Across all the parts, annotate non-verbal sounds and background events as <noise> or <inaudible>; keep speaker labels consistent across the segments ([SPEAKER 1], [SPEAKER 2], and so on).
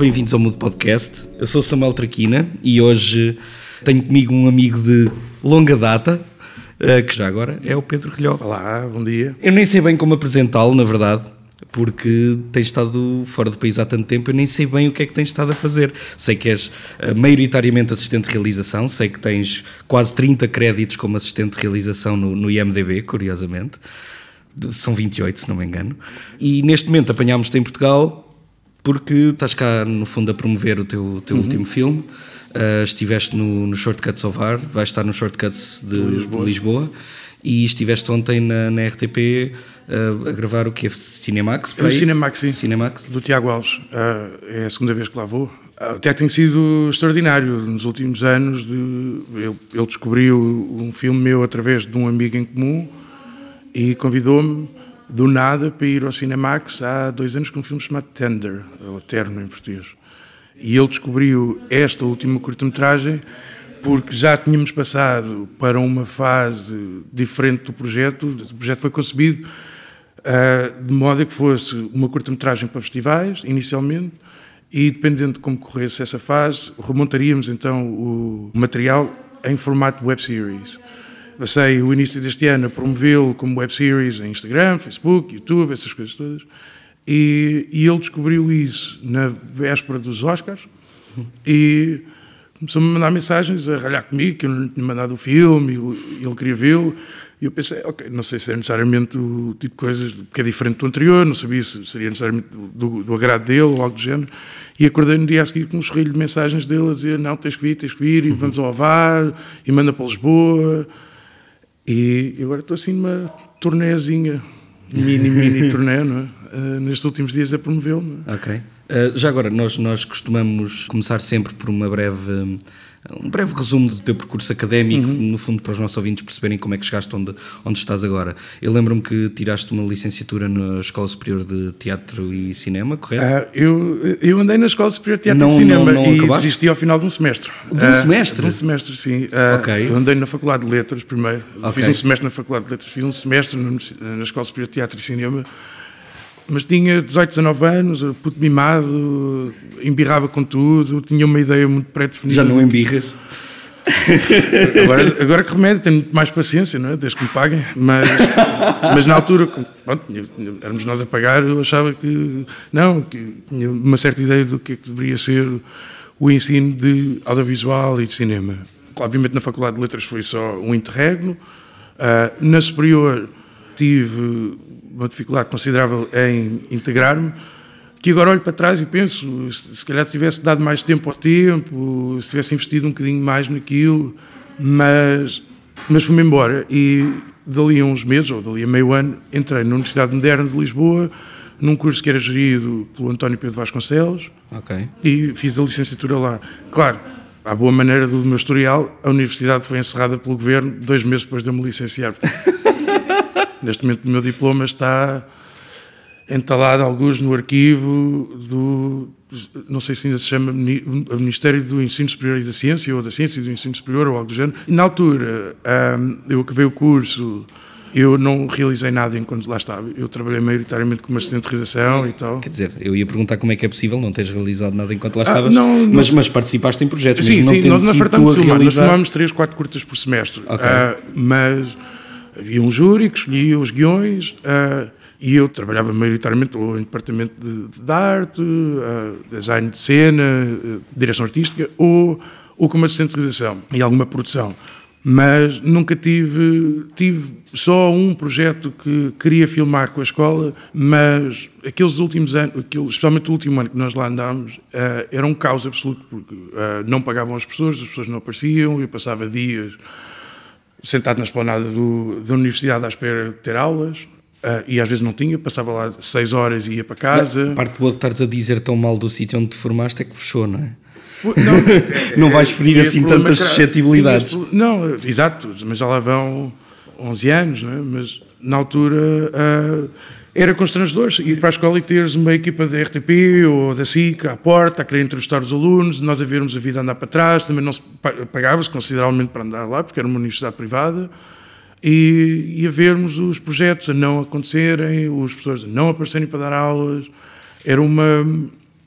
[SPEAKER 1] Bem-vindos ao Mudo Podcast. Eu sou Samuel Traquina e hoje tenho comigo um amigo de longa data, eh, que já agora é o Pedro Rilhó.
[SPEAKER 2] Olá, bom dia.
[SPEAKER 1] Eu nem sei bem como apresentá-lo, na verdade, porque tens estado fora do país há tanto tempo, eu nem sei bem o que é que tens estado a fazer. Sei que és eh, maioritariamente assistente de realização, sei que tens quase 30 créditos como assistente de realização no, no IMDB, curiosamente. São 28, se não me engano. E neste momento apanhámos-te em Portugal porque estás cá, no fundo, a promover o teu, teu último filme. Uh, estiveste no, no Shortcuts of Ar, vais estar no Shortcuts de, de Lisboa. de Lisboa. e estiveste ontem na, na RTP uh, a gravar o que é Cinemax?
[SPEAKER 2] O Cinemax, sim.
[SPEAKER 1] Cinemax.
[SPEAKER 2] Do Tiago Alves. Uh, é a segunda vez que lá vou. Até tem sido extraordinário nos últimos anos. De, ele, ele descobriu um filme meu através de um amigo em comum e convidou-me do nada para ir ao Cinemax há dois anos com um filme chamado Tender, ou Eterno em português. E ele descobriu esta última curta-metragem porque já tínhamos passado para uma fase diferente do projeto. O projeto foi concebido uh, de modo a que fosse uma curta-metragem para festivais, inicialmente, e dependendo de como corresse essa fase, remontaríamos então o material em formato web series. Passei o início deste ano a promovê-lo como web series em Instagram, Facebook, YouTube, essas coisas todas. E, e ele descobriu isso na véspera dos Oscars e começou-me a mandar mensagens a ralhar comigo, que eu não tinha mandado o filme, ele, ele queria vê-lo. E eu pensei, ok, não sei se é necessariamente o tipo de coisas que é diferente do anterior, não sabia se seria necessariamente do, do agrado dele ou algo do género. E acordei no dia a seguir com um sorrilho de mensagens dele a dizer: Não, tens que vir, tens que vir, e vamos ao VAR, e manda para Lisboa. E agora estou assim numa tornézinha, mini, mini <laughs> torné, não é? Uh, nestes últimos dias a.
[SPEAKER 1] É? Ok. Uh, já agora, nós, nós costumamos começar sempre por uma breve um breve resumo do teu percurso académico, uhum. no fundo, para os nossos ouvintes perceberem como é que chegaste onde, onde estás agora. Eu lembro-me que tiraste uma licenciatura na Escola Superior de Teatro e Cinema, correto?
[SPEAKER 2] Uh, eu, eu andei na Escola Superior de Teatro não, e Cinema não, não e acabaste? desisti ao final de um semestre.
[SPEAKER 1] De um uh, semestre?
[SPEAKER 2] De um semestre, sim. Uh, ok. Eu andei na Faculdade de Letras primeiro. Okay. Fiz um semestre na Faculdade de Letras, fiz um semestre na Escola Superior de Teatro e Cinema mas tinha 18, 19 anos, puto mimado, embirrava com tudo, tinha uma ideia muito pré-definida.
[SPEAKER 1] Já não embirras? <laughs>
[SPEAKER 2] agora, agora que remédio, tenho muito mais paciência, não é? desde que me paguem, mas, mas na altura, pronto, éramos nós a pagar, eu achava que não, que tinha uma certa ideia do que, é que deveria ser o ensino de audiovisual e de cinema. Obviamente na Faculdade de Letras foi só um interregno, uh, na Superior tive uma dificuldade considerável em integrar-me, que agora olho para trás e penso, se calhar tivesse dado mais tempo ao tempo, se tivesse investido um bocadinho mais naquilo, mas, mas fui-me embora e dali a uns meses, ou dali a meio ano, entrei na Universidade Moderna de Lisboa, num curso que era gerido pelo António Pedro Vasconcelos
[SPEAKER 1] okay.
[SPEAKER 2] e fiz a licenciatura lá. Claro, à boa maneira do meu historial, a universidade foi encerrada pelo governo dois meses depois de eu me licenciar. <laughs> Neste momento o meu diploma está entalado alguns no arquivo do, não sei se ainda se chama Ministério do Ensino Superior e da Ciência, ou da Ciência e do Ensino Superior, ou algo do género. E na altura, eu acabei o curso, eu não realizei nada enquanto lá estava. Eu trabalhei maioritariamente como assistente de realização e tal.
[SPEAKER 1] Quer dizer, eu ia perguntar como é que é possível não teres realizado nada enquanto lá ah, estavas, não, não, mas, mas, participaste em projetos.
[SPEAKER 2] Sim, sim,
[SPEAKER 1] nós,
[SPEAKER 2] nós fartamos de filmar, nós filmámos 3, 4 curtas por semestre. Okay. Uh, mas havia um júri que escolhia os guiões uh, e eu trabalhava maioritariamente ou em departamento de, de arte, uh, design de cena, uh, direção artística ou, ou como assistente de realização e alguma produção. Mas nunca tive, tive só um projeto que queria filmar com a escola, mas aqueles últimos anos, aquele, especialmente o último ano que nós lá andámos, uh, era um caos absoluto, porque não pagavam as pessoas, as pessoas não apareciam, eu passava dias sentado na esplanada do, da universidade à espera de ter aulas. Uh, e às vezes não tinha, passava lá seis horas e ia para casa.
[SPEAKER 1] A parte boa de estares a dizer tão mal do sítio onde te formaste é que fechou, não é? <laughs> Não, é, não vais ferir é, assim tantas suscetibilidades.
[SPEAKER 2] Não, exato, mas já lá vão 11 anos, não é? mas na altura uh, era constrangedor ir para a escola e teres uma equipa da RTP ou da SIC à porta a querer entrevistar os alunos, nós a vermos a vida andar para trás, também não se pagava-se consideravelmente para andar lá, porque era uma universidade privada, e, e a vermos os projetos a não acontecerem, os professores a não aparecerem para dar aulas, era uma,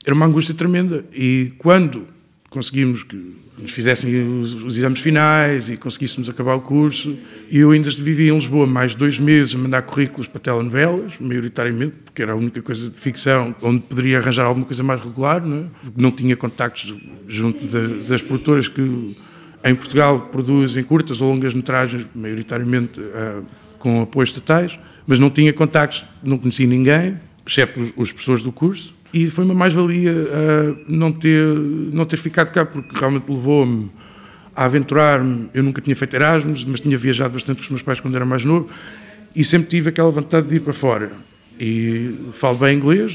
[SPEAKER 2] era uma angústia tremenda. E quando conseguimos que nos fizessem os, os, exames finais e conseguíssemos acabar o curso, eu ainda vivia em Lisboa mais dois meses a mandar currículos para telenovelas, maioritariamente, porque era a única coisa de ficção onde poderia arranjar alguma coisa mais regular, não, é? não tinha contactos junto das, produtoras que em Portugal produzem curtas ou longas metragens, maioritariamente uh, com apoios estatais, mas não tinha contactos, não conhecia ninguém, exceto os, os professores do curso e foi uma mais-valia uh, não, ter, não ter ficado cá, porque realmente levou-me a aventurar-me. Eu nunca tinha feito Erasmus, mas tinha viajado bastante com os meus pais quando era mais novo e sempre tive aquela vontade de ir para fora. E falo bem inglês,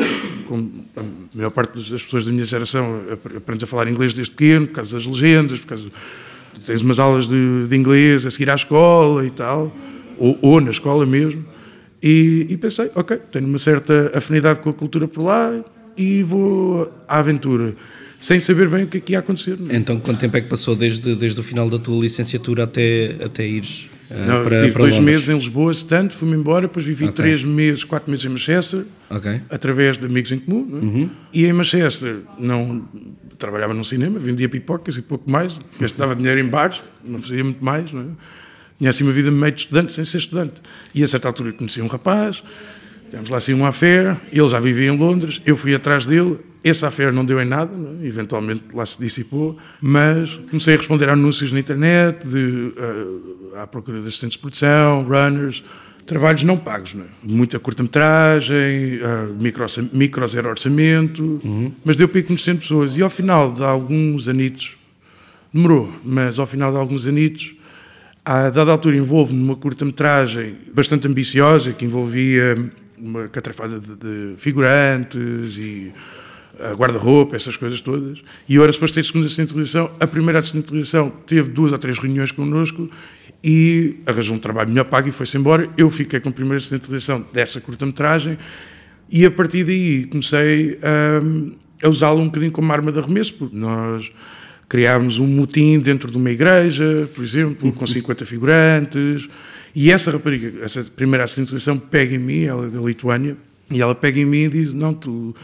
[SPEAKER 2] como a maior parte das pessoas da minha geração aprende a falar inglês desde pequeno, por causa das legendas, por causa. Tens umas aulas de, de inglês a seguir à escola e tal, ou, ou na escola mesmo. E, e, pensei, ok, tenho uma certa afinidade com a cultura por lá, e vou à aventura, sem saber bem o que é que ia acontecer.
[SPEAKER 1] Então, quanto tempo é que passou desde, desde o final da tua licenciatura até, até ires
[SPEAKER 2] uh, Não, para, tive para dois Londres? meses em Lisboa, se tanto, fui-me embora, depois vivi okay. três meses, quatro meses em Manchester, okay. através de amigos em comum, é? uhum. e em Manchester não trabalhava num cinema, vendia pipocas e pouco mais, gastava dinheiro em bares, não fazia muito mais, não é? Tinha assim uma vida meio de estudante, sem ser estudante. E a certa altura conheci um rapaz, Tivemos lá assim uma affair, ele já vivia em Londres, eu fui atrás dele, esse affair não deu em nada, é? eventualmente lá se dissipou, mas comecei a responder a anúncios na internet, de, uh, à procura de assistentes de produção, runners, trabalhos não pagos, não é? muita curta-metragem, uh, micro, micro zero orçamento, uhum. mas deu para ir conhecendo pessoas. E ao final de alguns anitos, demorou, mas ao final de alguns anitos, a dada altura envolvo-me numa curta-metragem bastante ambiciosa, que envolvia uma catrafada de, de figurantes e uh, guarda-roupa, essas coisas todas. E eu era suposto ter segunda assistente de televisão. A primeira assistente de televisão teve duas ou três reuniões connosco e arranjou um trabalho melhor pago e foi-se embora. Eu fiquei com a primeira assistente de televisão dessa curta-metragem e a partir daí comecei a, a usá-lo um bocadinho como arma de arremesso, porque nós criámos um motim dentro de uma igreja, por exemplo, com <laughs> 50 figurantes. E essa rapariga, essa primeira associação, pega em mim, ela é da Lituânia, e ela pega em mim e diz: Não, tu,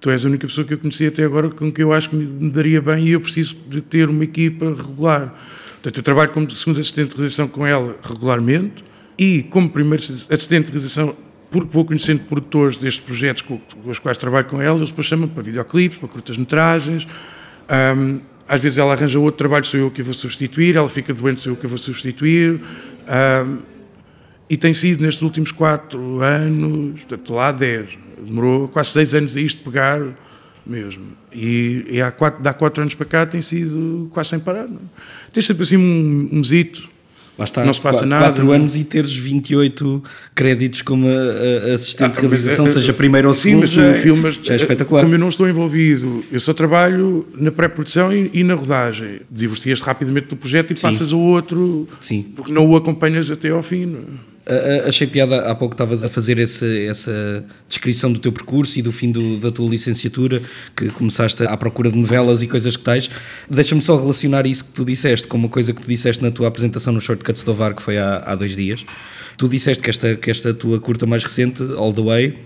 [SPEAKER 2] tu és a única pessoa que eu conheci até agora com que eu acho que me daria bem e eu preciso de ter uma equipa regular. Portanto, eu trabalho como segundo assistente de realização com ela regularmente e como primeiro assistente de realização porque vou conhecendo produtores destes projetos com, os quais trabalho com ela, eles depois chamam para videoclipes, para curtas-metragens. Um, às vezes ela arranja outro trabalho, sou eu que vou substituir, ela fica doente, sou eu que vou substituir. Um, e tem sido nestes últimos quatro anos, portanto, lá há dez, demorou quase seis anos a isto pegar mesmo. E, e há quatro, há quatro anos para cá tem sido quase sem parar. Não? É? Tem sempre assim um, um mesito
[SPEAKER 1] Lá está, não se passa 4 nada. 4 anos e teres 28 créditos como assistente ah, de realização, mas, seja primeiro ou segundo, sim, mas, já, filme, mas, já é espetacular.
[SPEAKER 2] Como eu não estou envolvido, eu só trabalho na pré-produção e, e, na rodagem. Divorcias-te rapidamente do projeto e sim. passas ao outro, sim. porque não o acompanhas até ao fim. É?
[SPEAKER 1] Achei piada, há pouco estavas a fazer esse, essa descrição do teu percurso e do fim do, da tua licenciatura, que começaste à procura de novelas e coisas que tais. Deixa-me só relacionar isso que tu disseste com uma coisa que tu disseste na tua apresentação no Shortcuts do VAR, que foi há, há dois dias. Tu disseste que esta, que esta tua curta mais recente, All the Way,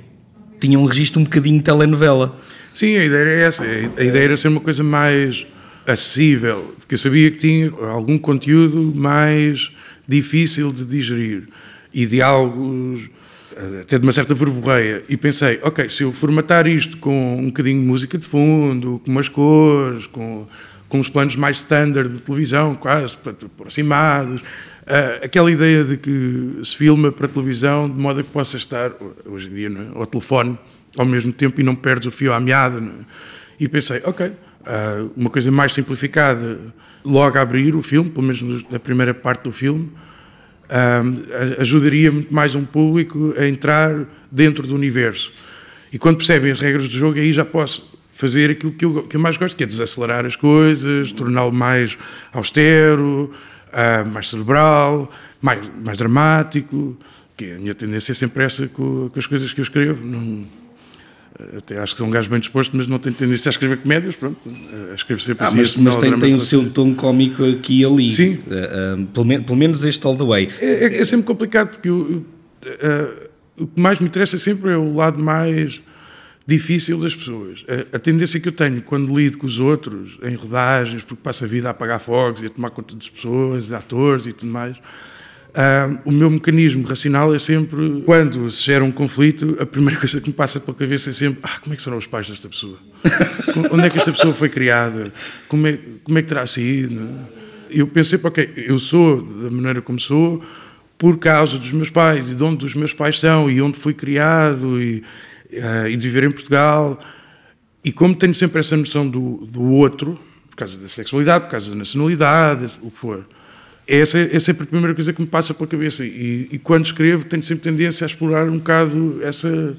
[SPEAKER 1] tinha um registro um bocadinho de telenovela.
[SPEAKER 2] Sim, a ideia era essa. A ideia era ser uma coisa mais acessível, porque eu sabia que tinha algum conteúdo mais difícil de digerir e diálogos, até de uma certa verborreia. E pensei, ok, se eu formatar isto com um bocadinho de música de fundo, com umas cores, com, com uns planos mais standard de televisão, quase aproximados, uh, aquela ideia de que se filma para televisão de modo a que possa estar, hoje em dia, é? ao telefone ao mesmo tempo e não perdes o fio à meada. É? E pensei, ok, uh, uma coisa mais simplificada, logo a abrir o filme, pelo menos na primeira parte do filme, um, ajudaria muito mais um público a entrar dentro do universo. E quando percebem as regras do jogo, aí já posso fazer aquilo que eu, que eu mais gosto, que é desacelerar as coisas, torná-lo mais austero, uh, mais cerebral, mais, mais dramático, que a minha tendência é sempre essa com, com as coisas que eu escrevo. Não, até acho que sou um gajo bem disposto, mas não tenho tendência a escrever comédias, pronto, a escrever sempre
[SPEAKER 1] ah, assim. Mas, mas tem, tem o seu tom cómico aqui e ali. Sim. Uh, uh, pelo, pelo, menos este all the way.
[SPEAKER 2] É, é, é sempre complicado, porque eu, uh, o que mais me interessa sempre é o lado mais difícil das pessoas. A, a, tendência que eu tenho quando lido com os outros, em rodagens, porque passo a vida a apagar fogos e a tomar conta das pessoas, de atores e tudo mais, uh, o meu mecanismo racional é sempre, quando se gera um conflito, a primeira <laughs> coisa que me passa pela cabeça é sempre: ah, como é que serão os pais desta pessoa? Onde é que esta pessoa foi criada? Como é, como é que terá sido? Eu pensei, ok, eu sou da maneira como sou por causa dos meus pais e de onde os meus pais são e onde fui criado e uh, e de viver em Portugal. E como tenho sempre essa noção do, do outro, por causa da sexualidade, por causa da nacionalidade, o que for, essa é, é sempre a primeira coisa que me passa pela cabeça. E, e quando escrevo, tenho sempre tendência a explorar um bocado essa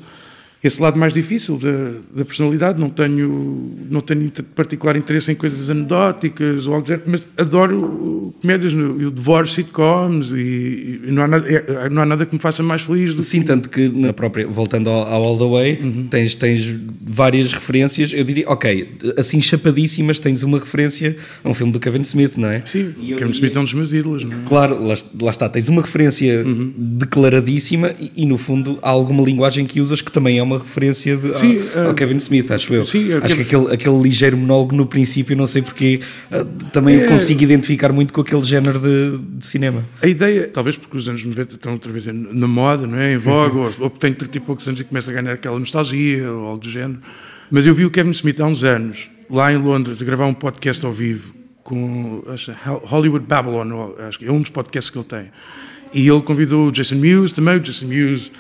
[SPEAKER 2] esse lado mais difícil da, da, personalidade. Não tenho, não tenho particular interesse em coisas anedóticas ou algo mas adoro comédias, eu devoro sitcoms e, e não, há nada, é, não há nada que me faça mais feliz do
[SPEAKER 1] Sim, que... tanto que na própria, voltando ao, ao All the Way, uhum. tens, tens várias referências. Eu diria, ok, assim chapadíssimas, tens uma referência a um filme do Kevin Smith, não é?
[SPEAKER 2] Sim, e Kevin Smith é um dos meus ídolos, não é?
[SPEAKER 1] Claro, lá, lá está, tens uma referência uhum. declaradíssima e, e, no fundo há alguma linguagem que usas que também é uma referência de, sim, ao, uh, ao, Kevin Smith, acho eu. Sim, acho que aquele, aquele ligeiro monólogo no princípio, não sei porque, uh, também é, consigo identificar muito com aquele género de, de, cinema.
[SPEAKER 2] A ideia, talvez porque os anos 90 estão outra vez na moda, não é? em voga, <laughs> ou, ou tenho 30 e poucos anos e começa a ganhar aquela nostalgia ou algo do género. Mas eu vi o Kevin Smith há uns anos, lá em Londres, a gravar um podcast ao vivo com acho, Hollywood Babylon, acho que é um dos podcasts que ele tem. E ele convidou o Jason Mewes também, o Jason Mewes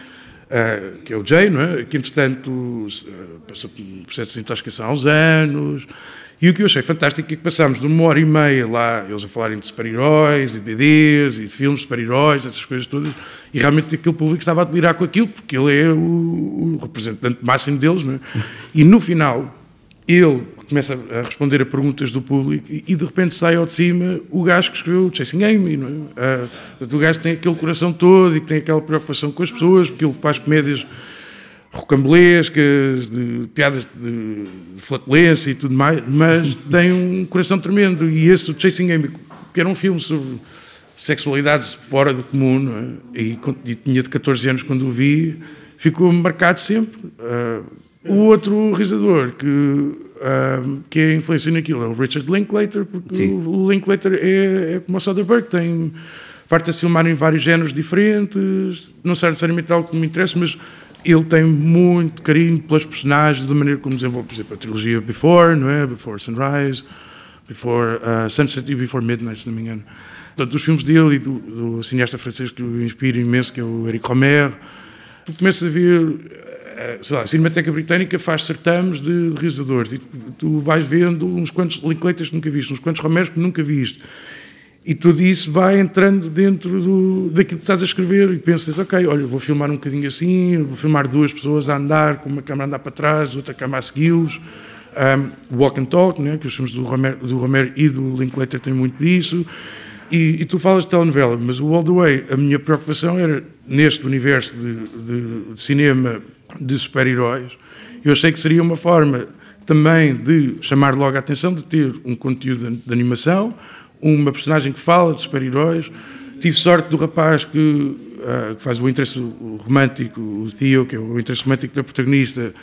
[SPEAKER 2] Uh, que é o Jay, não é? que entretanto uh, passou por um processo de intoxicação há uns anos. E o que eu achei fantástico é que passámos de uma hora e meia lá, eles a falarem de super-heróis, e de BDs, e de filmes de super-heróis, essas coisas todas, e realmente aquele público estava a delirar com aquilo, porque ele é o, o representante máximo deles. Não é? E no final, ele começa a responder a perguntas do público e, de repente sai ao de cima o gajo que escreveu o Chasing Amy. Não é? Uh, o gajo tem aquele coração todo e que tem aquela preocupação com as pessoas, porque ele faz comédias rocambolescas, de piadas de, de flatulência e tudo mais, mas <laughs> tem um coração tremendo. E esse, o Chasing Amy, que era um filme sobre sexualidades fora do comum, é? e, e, tinha de 14 anos quando o vi, ficou marcado sempre. Uh, o outro realizador que, uh, que é influência naquilo é o Richard Linklater, porque Sim. o Linklater é, é como o Soderbergh, tem farta-se filmar em vários géneros diferentes, não sei necessariamente algo que me interessa, mas ele tem muito carinho pelas personagens, da maneira como desenvolve, por exemplo, a trilogia Before, não é? Before Sunrise, Before uh, Sunset e Before Midnight, se não me engano. Portanto, dos filmes dele e do, do cineasta francês que o inspira imenso, que é o Eric Romer, tu começas a ver sei lá, a Cinemateca Britânica faz certames de, de realizadores e tu, tu, vais vendo uns quantos Linklaters que nunca viste, uns quantos Romeros que nunca viste. E tudo isso vai entrando dentro do, daquilo que estás a escrever e pensas, ok, olha, vou filmar um bocadinho assim, vou filmar duas pessoas a andar, com uma câmera a andar para trás, outra câmera a segui-los. Um, walk and talk, né, que os filmes do Romero, do Romero e do Linklater têm muito disso. E, e, tu falas de telenovela, mas o All the Way, a minha preocupação era, neste universo de, de, de cinema de super-heróis, eu achei que seria uma forma também de chamar logo a atenção, de ter um conteúdo de, animação, uma personagem que fala de super-heróis. Tive sorte do rapaz que, uh, que faz o interesse romântico, o Theo, que é o interesse romântico da protagonista,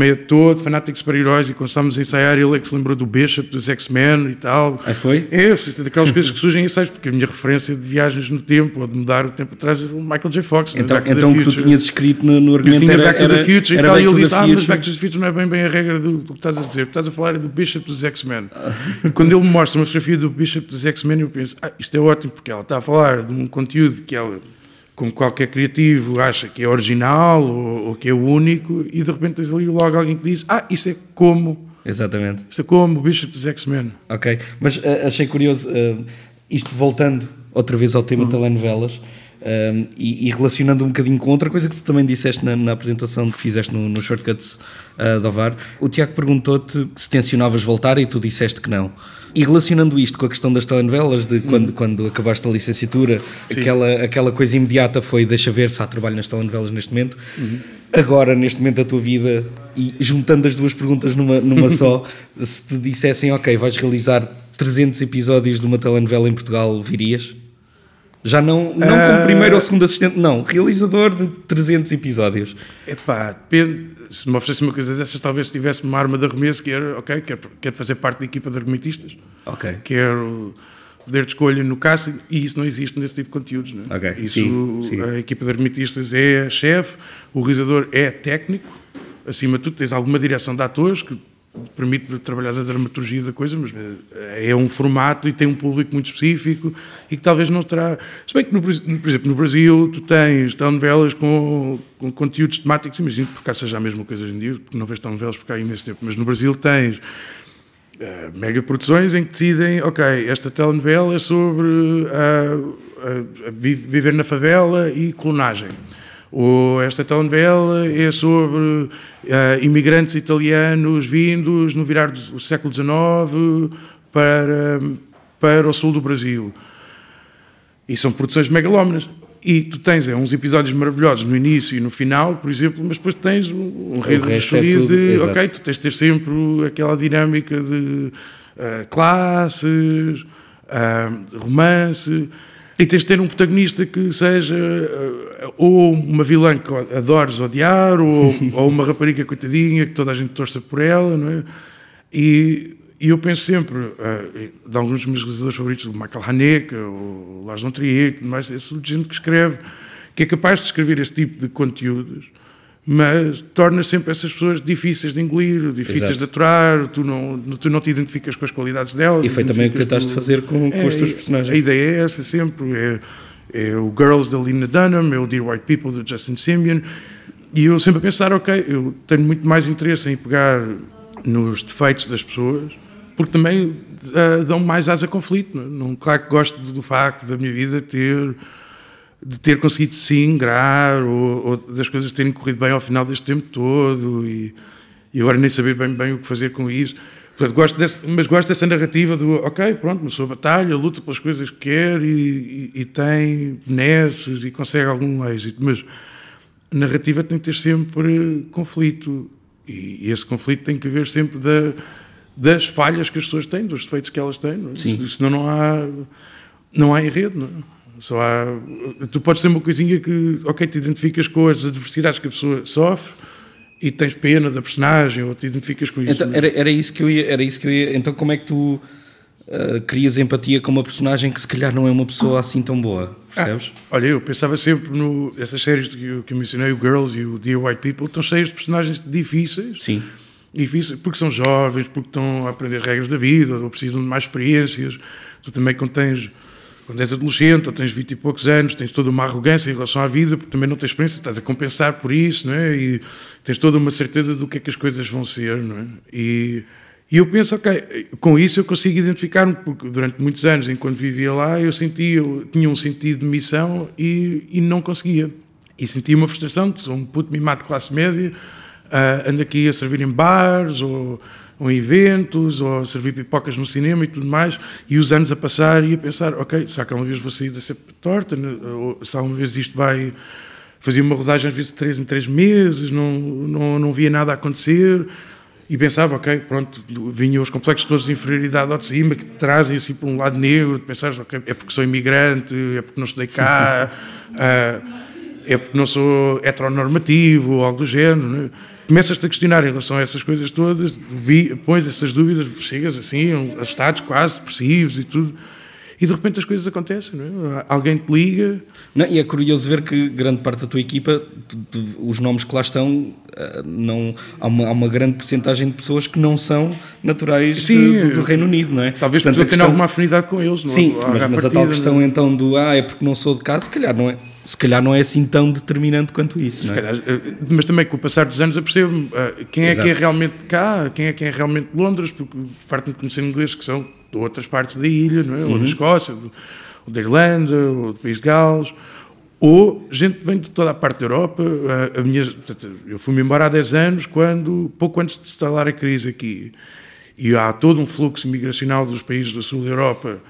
[SPEAKER 2] é todo fanático super-heróis e quando estávamos a ensaiar ele é que se lembrou do Bishop, dos X-Men e tal.
[SPEAKER 1] Ah, foi?
[SPEAKER 2] É, daquelas coisas que surgem em ensaios, porque a minha referência de viagens no tempo ou de mudar o tempo atrás é o Michael J. Fox.
[SPEAKER 1] Então, né? então que tu tinhas escrito no, no argumento
[SPEAKER 2] era, Back to the Future era, e tal, e ele disse, ah, mas Back to the Future não é bem, bem a regra do, do que estás a dizer, estás a falar é do Bishop dos X-Men. quando ele me mostra uma fotografia do Bishop dos X-Men eu penso, ah, isto é ótimo, porque ela está a falar de um conteúdo que ela como qualquer criativo acha que é original ou, ou, que é único, e de repente tens ali logo alguém que diz: Ah, isso é como.
[SPEAKER 1] Exatamente.
[SPEAKER 2] Isso é como o bicho dos X-Men.
[SPEAKER 1] Ok, mas uh, achei curioso, uh, isto voltando outra vez ao tema uhum. telenovelas. Um, e, e, relacionando um bocadinho com outra coisa que tu também disseste na, na apresentação que fizeste no, no Shortcuts uh, do VAR, o Tiago perguntou-te se tensionavas voltar e tu disseste que não. E relacionando isto com a questão das telenovelas, de quando, hum. quando acabaste a licenciatura, aquela, aquela coisa imediata foi deixa ver se há trabalho nas telenovelas neste momento. Uhum. Agora, neste momento da tua vida, e juntando as duas perguntas numa, numa <laughs> só, se te dissessem, ok, vais realizar 300 episódios de uma telenovela em Portugal, virias? Já não, não como primeiro ou segundo assistente, não. Realizador de 300 episódios.
[SPEAKER 2] Epá, depende. Se me oferecesse uma coisa dessas, talvez se tivesse uma arma de arremesso, quero, ok, quero, quero fazer parte da equipa de argumentistas.
[SPEAKER 1] Ok.
[SPEAKER 2] Quero poder de escolha no casting e isso não existe nesse tipo de conteúdos. Não
[SPEAKER 1] é? okay.
[SPEAKER 2] Isso,
[SPEAKER 1] sim, sim.
[SPEAKER 2] a equipa de argumentistas é chefe, o realizador é técnico, acima de tudo tens alguma direção de atores que permite trabalhar a dramaturgia da coisa, mas eh, é um formato e tem um público muito específico e que talvez não terá. Se bem que, no, por exemplo, no Brasil tu tens telenovelas com, com conteúdos temáticos, imagino que por cá seja a mesma coisa hoje em dia, porque não vês telenovelas por cá há imenso tempo, mas no Brasil tens uh, mega produções em que decidem, ok, esta telenovela é sobre uh, viver na favela e clonagem ou esta telenovela é sobre uh, imigrantes italianos vindos no virar do século XIX para, para o sul do Brasil. E são produções megalómanas. E tu tens é, uns episódios maravilhosos no início e no final, por exemplo, mas depois tens um, um resto é de. Exato. Ok, tu tens de ter sempre aquela dinâmica de uh, classes, uh, romance e tens de ter um protagonista que seja uh, ou uma vilã que adores odiar, ou, <laughs> ou uma rapariga coitadinha que toda a gente torça por ela, não é? E, e eu penso sempre, uh, de alguns dos meus realizadores favoritos, o Michael Haneke, o Lars von Trier, mais, esse tipo de gente que escreve, que é capaz de escrever esse tipo de conteúdos mas torna sempre essas pessoas difíceis de engolir, difíceis Exato. de aturar, tu não, tu não te identificas com as qualidades delas.
[SPEAKER 1] E foi também o que tentaste com... fazer com, com é, os teus personagens.
[SPEAKER 2] A ideia é essa sempre, é, é, o Girls da Lena Dunham, é o Dear White People do Justin Simeon, e eu sempre a pensar, ok, eu tenho muito mais interesse em pegar nos defeitos das pessoas, porque também uh, dão mais asa a conflito. Não, é? não, claro que gosto do facto da minha vida ter de ter conseguido se ingrar ou, ou, das coisas terem corrido bem ao final deste tempo todo e, e agora nem saber bem, bem o que fazer com isso. Portanto, gosto desse, mas gosto dessa narrativa do ok, pronto, começou a batalha, luta pelas coisas que quer e, e, e tem benesses e consegue algum êxito, mas a narrativa tem que ter sempre conflito e, e esse conflito tem que haver sempre da, das falhas que as pessoas têm, dos defeitos que elas têm, não é?
[SPEAKER 1] Sim.
[SPEAKER 2] senão não há, não há enredo. Não é? Só há, tu podes ter uma coisinha que, ok, te identificas com as adversidades que a pessoa sofre e tens pena da personagem ou te identificas com isso.
[SPEAKER 1] Então, era, era, isso que eu ia, era isso que eu ia. Então, como é que tu uh, crias empatia com uma personagem que se calhar não é uma pessoa assim tão boa? Percebes?
[SPEAKER 2] Ah, olha, eu pensava sempre no. Essas séries que eu, que eu mencionei, o Girls e o Dear White People, estão cheias de personagens difíceis.
[SPEAKER 1] Sim.
[SPEAKER 2] Difíceis porque são jovens, porque estão a aprender regras da vida, ou precisam de mais experiências. Tu também, quando tens quando és adolescente ou tens 20 e poucos anos, tens toda uma arrogância em relação à vida, porque também não tens experiência, estás a compensar por isso, não é? E tens toda uma certeza do que é que as coisas vão ser, não é? E, e eu penso, ok, com isso eu consigo identificar-me, porque durante muitos anos, enquanto vivia lá, eu sentia, eu tinha um sentido de missão e, e não conseguia. E sentia uma frustração, sou um puto mimado de classe média, uh, ando aqui a servir em bares ou ou em eventos, ou servir pipocas no cinema e tudo mais, e os anos a passar e a pensar, ok, será que uma vez vou sair dessa torta? Ou se alguma vez isto vai... Fazia uma rodagem às vezes de três em três meses, não, não, não via nada a acontecer, e pensava, ok, pronto, vinham os complexos todos de inferioridade ao de cima, que trazem assim por um lado negro, de pensar, ok, é porque sou imigrante, é porque não estudei cá, uh, <laughs> é porque não sou heteronormativo, ou algo do género, né? Começas-te a questionar em relação a essas coisas todas, vi, pões essas dúvidas, chegas assim a estados quase depressivos e tudo, e de repente as coisas acontecem, não é? Alguém te liga.
[SPEAKER 1] Não, e é curioso ver que grande parte da tua equipa, tu, tu, os nomes que lá estão, eh, não, há, uma, há uma grande porcentagem de pessoas que não são naturais
[SPEAKER 2] sim,
[SPEAKER 1] de, de, do Reino Unido, não é?
[SPEAKER 2] Talvez Portanto, tu questão... tenha alguma afinidade com eles, não
[SPEAKER 1] é? Sim, mas, mas a tal questão então do ah, é porque não sou de casa, se calhar não é se calhar não é assim tão determinante quanto isso.
[SPEAKER 2] É? Calhar, eh, mas também com o passar dos anos eu percebo uh, quem Exato. é que é realmente cá, quem é que é realmente de Londres, porque farto-me conhecer ingleses que são de outras partes da ilha, não é? Uhum. ou da Escócia, do, ou da Irlanda, ou do País de Gales, ou gente que vem de toda a parte da Europa. A, a minha, eu fui-me embora há 10 anos, quando, pouco antes de instalar a crise aqui. E há todo um fluxo migracional dos países do sul da Europa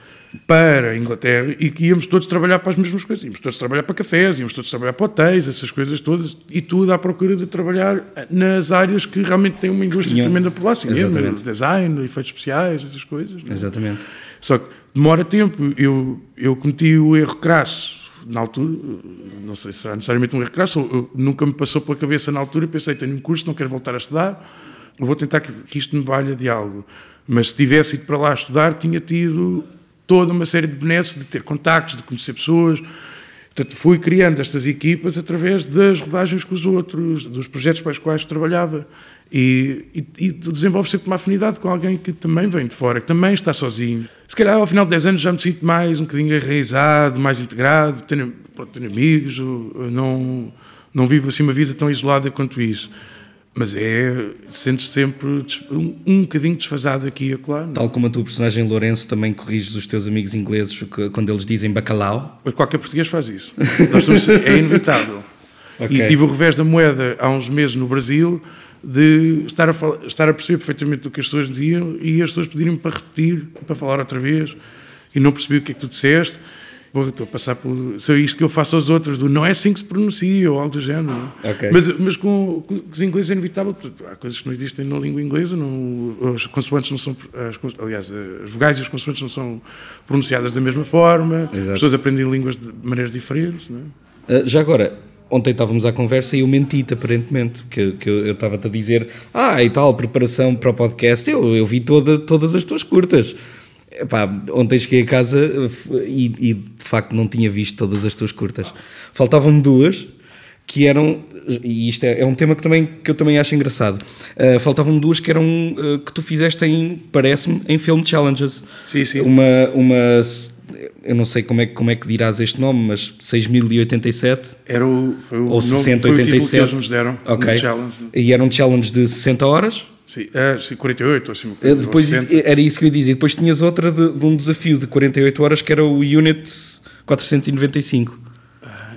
[SPEAKER 2] para a Inglaterra e que íamos todos trabalhar para as mesmas coisas. Íamos todos trabalhar para cafés, íamos todos trabalhar para hotéis, essas coisas todas, e tudo à procura de trabalhar nas áreas que realmente têm uma indústria tremenda por lá, cinema, design, efeitos especiais, essas coisas.
[SPEAKER 1] Exatamente.
[SPEAKER 2] Só que demora tempo. Eu, eu cometi o erro crasso na altura, não sei se será necessariamente um erro crasso, eu, nunca me passou pela cabeça na altura, pensei, tenho um curso, não quero voltar a estudar, vou tentar que, que isto me valha de algo. Mas se tivesse ido para lá estudar, tinha tido toda uma série de benesses, de ter contactos, de conhecer pessoas. Portanto, fui criando estas equipas através das rodagens com os outros, dos projetos para os quais trabalhava. E, e, e desenvolve sempre uma afinidade com alguém que também vem de fora, que também está sozinho. Se calhar ao final de 10 anos já me sinto mais um bocadinho enraizado, mais integrado, tenho, pronto, tenho amigos, não, não vivo assim uma vida tão isolada quanto isso. Mas é, sentes sempre um, um bocadinho desfasado aqui e acolá.
[SPEAKER 1] Tal como a tua personagem Lourenço também corriges os teus amigos ingleses quando eles dizem bacalhau.
[SPEAKER 2] Qualquer português faz isso. Somos, é <laughs> inevitável. Okay. E tive o revés da moeda há uns meses no Brasil de estar a, falar, estar a perceber perfeitamente o que as pessoas diziam e as pessoas pedirem-me para repetir, para falar outra vez e não percebi o que é que tu disseste Porra, estou a passar por. Se é isto que eu faço aos outros, do não é assim que se pronuncia ou algo do género.
[SPEAKER 1] Okay.
[SPEAKER 2] Mas, mas com, com, os ingleses é inevitável, há coisas que não existem na língua inglesa, não, as consoantes não são. As, aliás, as vogais e as consoantes não são pronunciadas da mesma forma, Exato. as pessoas aprendem línguas de maneiras diferentes. Não
[SPEAKER 1] é? uh, já agora, ontem estávamos à conversa e eu menti-te aparentemente, que, que eu estava-te a dizer, ah, e tal, preparação para o podcast, eu, eu vi toda, todas as tuas curtas. Epá, ontem cheguei a casa e, e, de facto não tinha visto todas as tuas curtas. Faltavam-me duas que eram, e isto é, é, um tema que, também, que eu também acho engraçado. Uh, Faltavam-me duas que eram uh, que tu fizeste em, parece-me, em Film Challenges.
[SPEAKER 2] Sim, sim.
[SPEAKER 1] Uma, uma eu não sei como é, como é que dirás este nome, mas 6087
[SPEAKER 2] era o, foi o
[SPEAKER 1] ou 6087
[SPEAKER 2] que eles nos deram
[SPEAKER 1] okay. challenge. E era um challenge de 60 horas
[SPEAKER 2] Sim, é, sim 48 assim, é,
[SPEAKER 1] depois Era isso que eu dizia. Depois tinhas outra de, de, um desafio de 48 horas que era o Unit 495.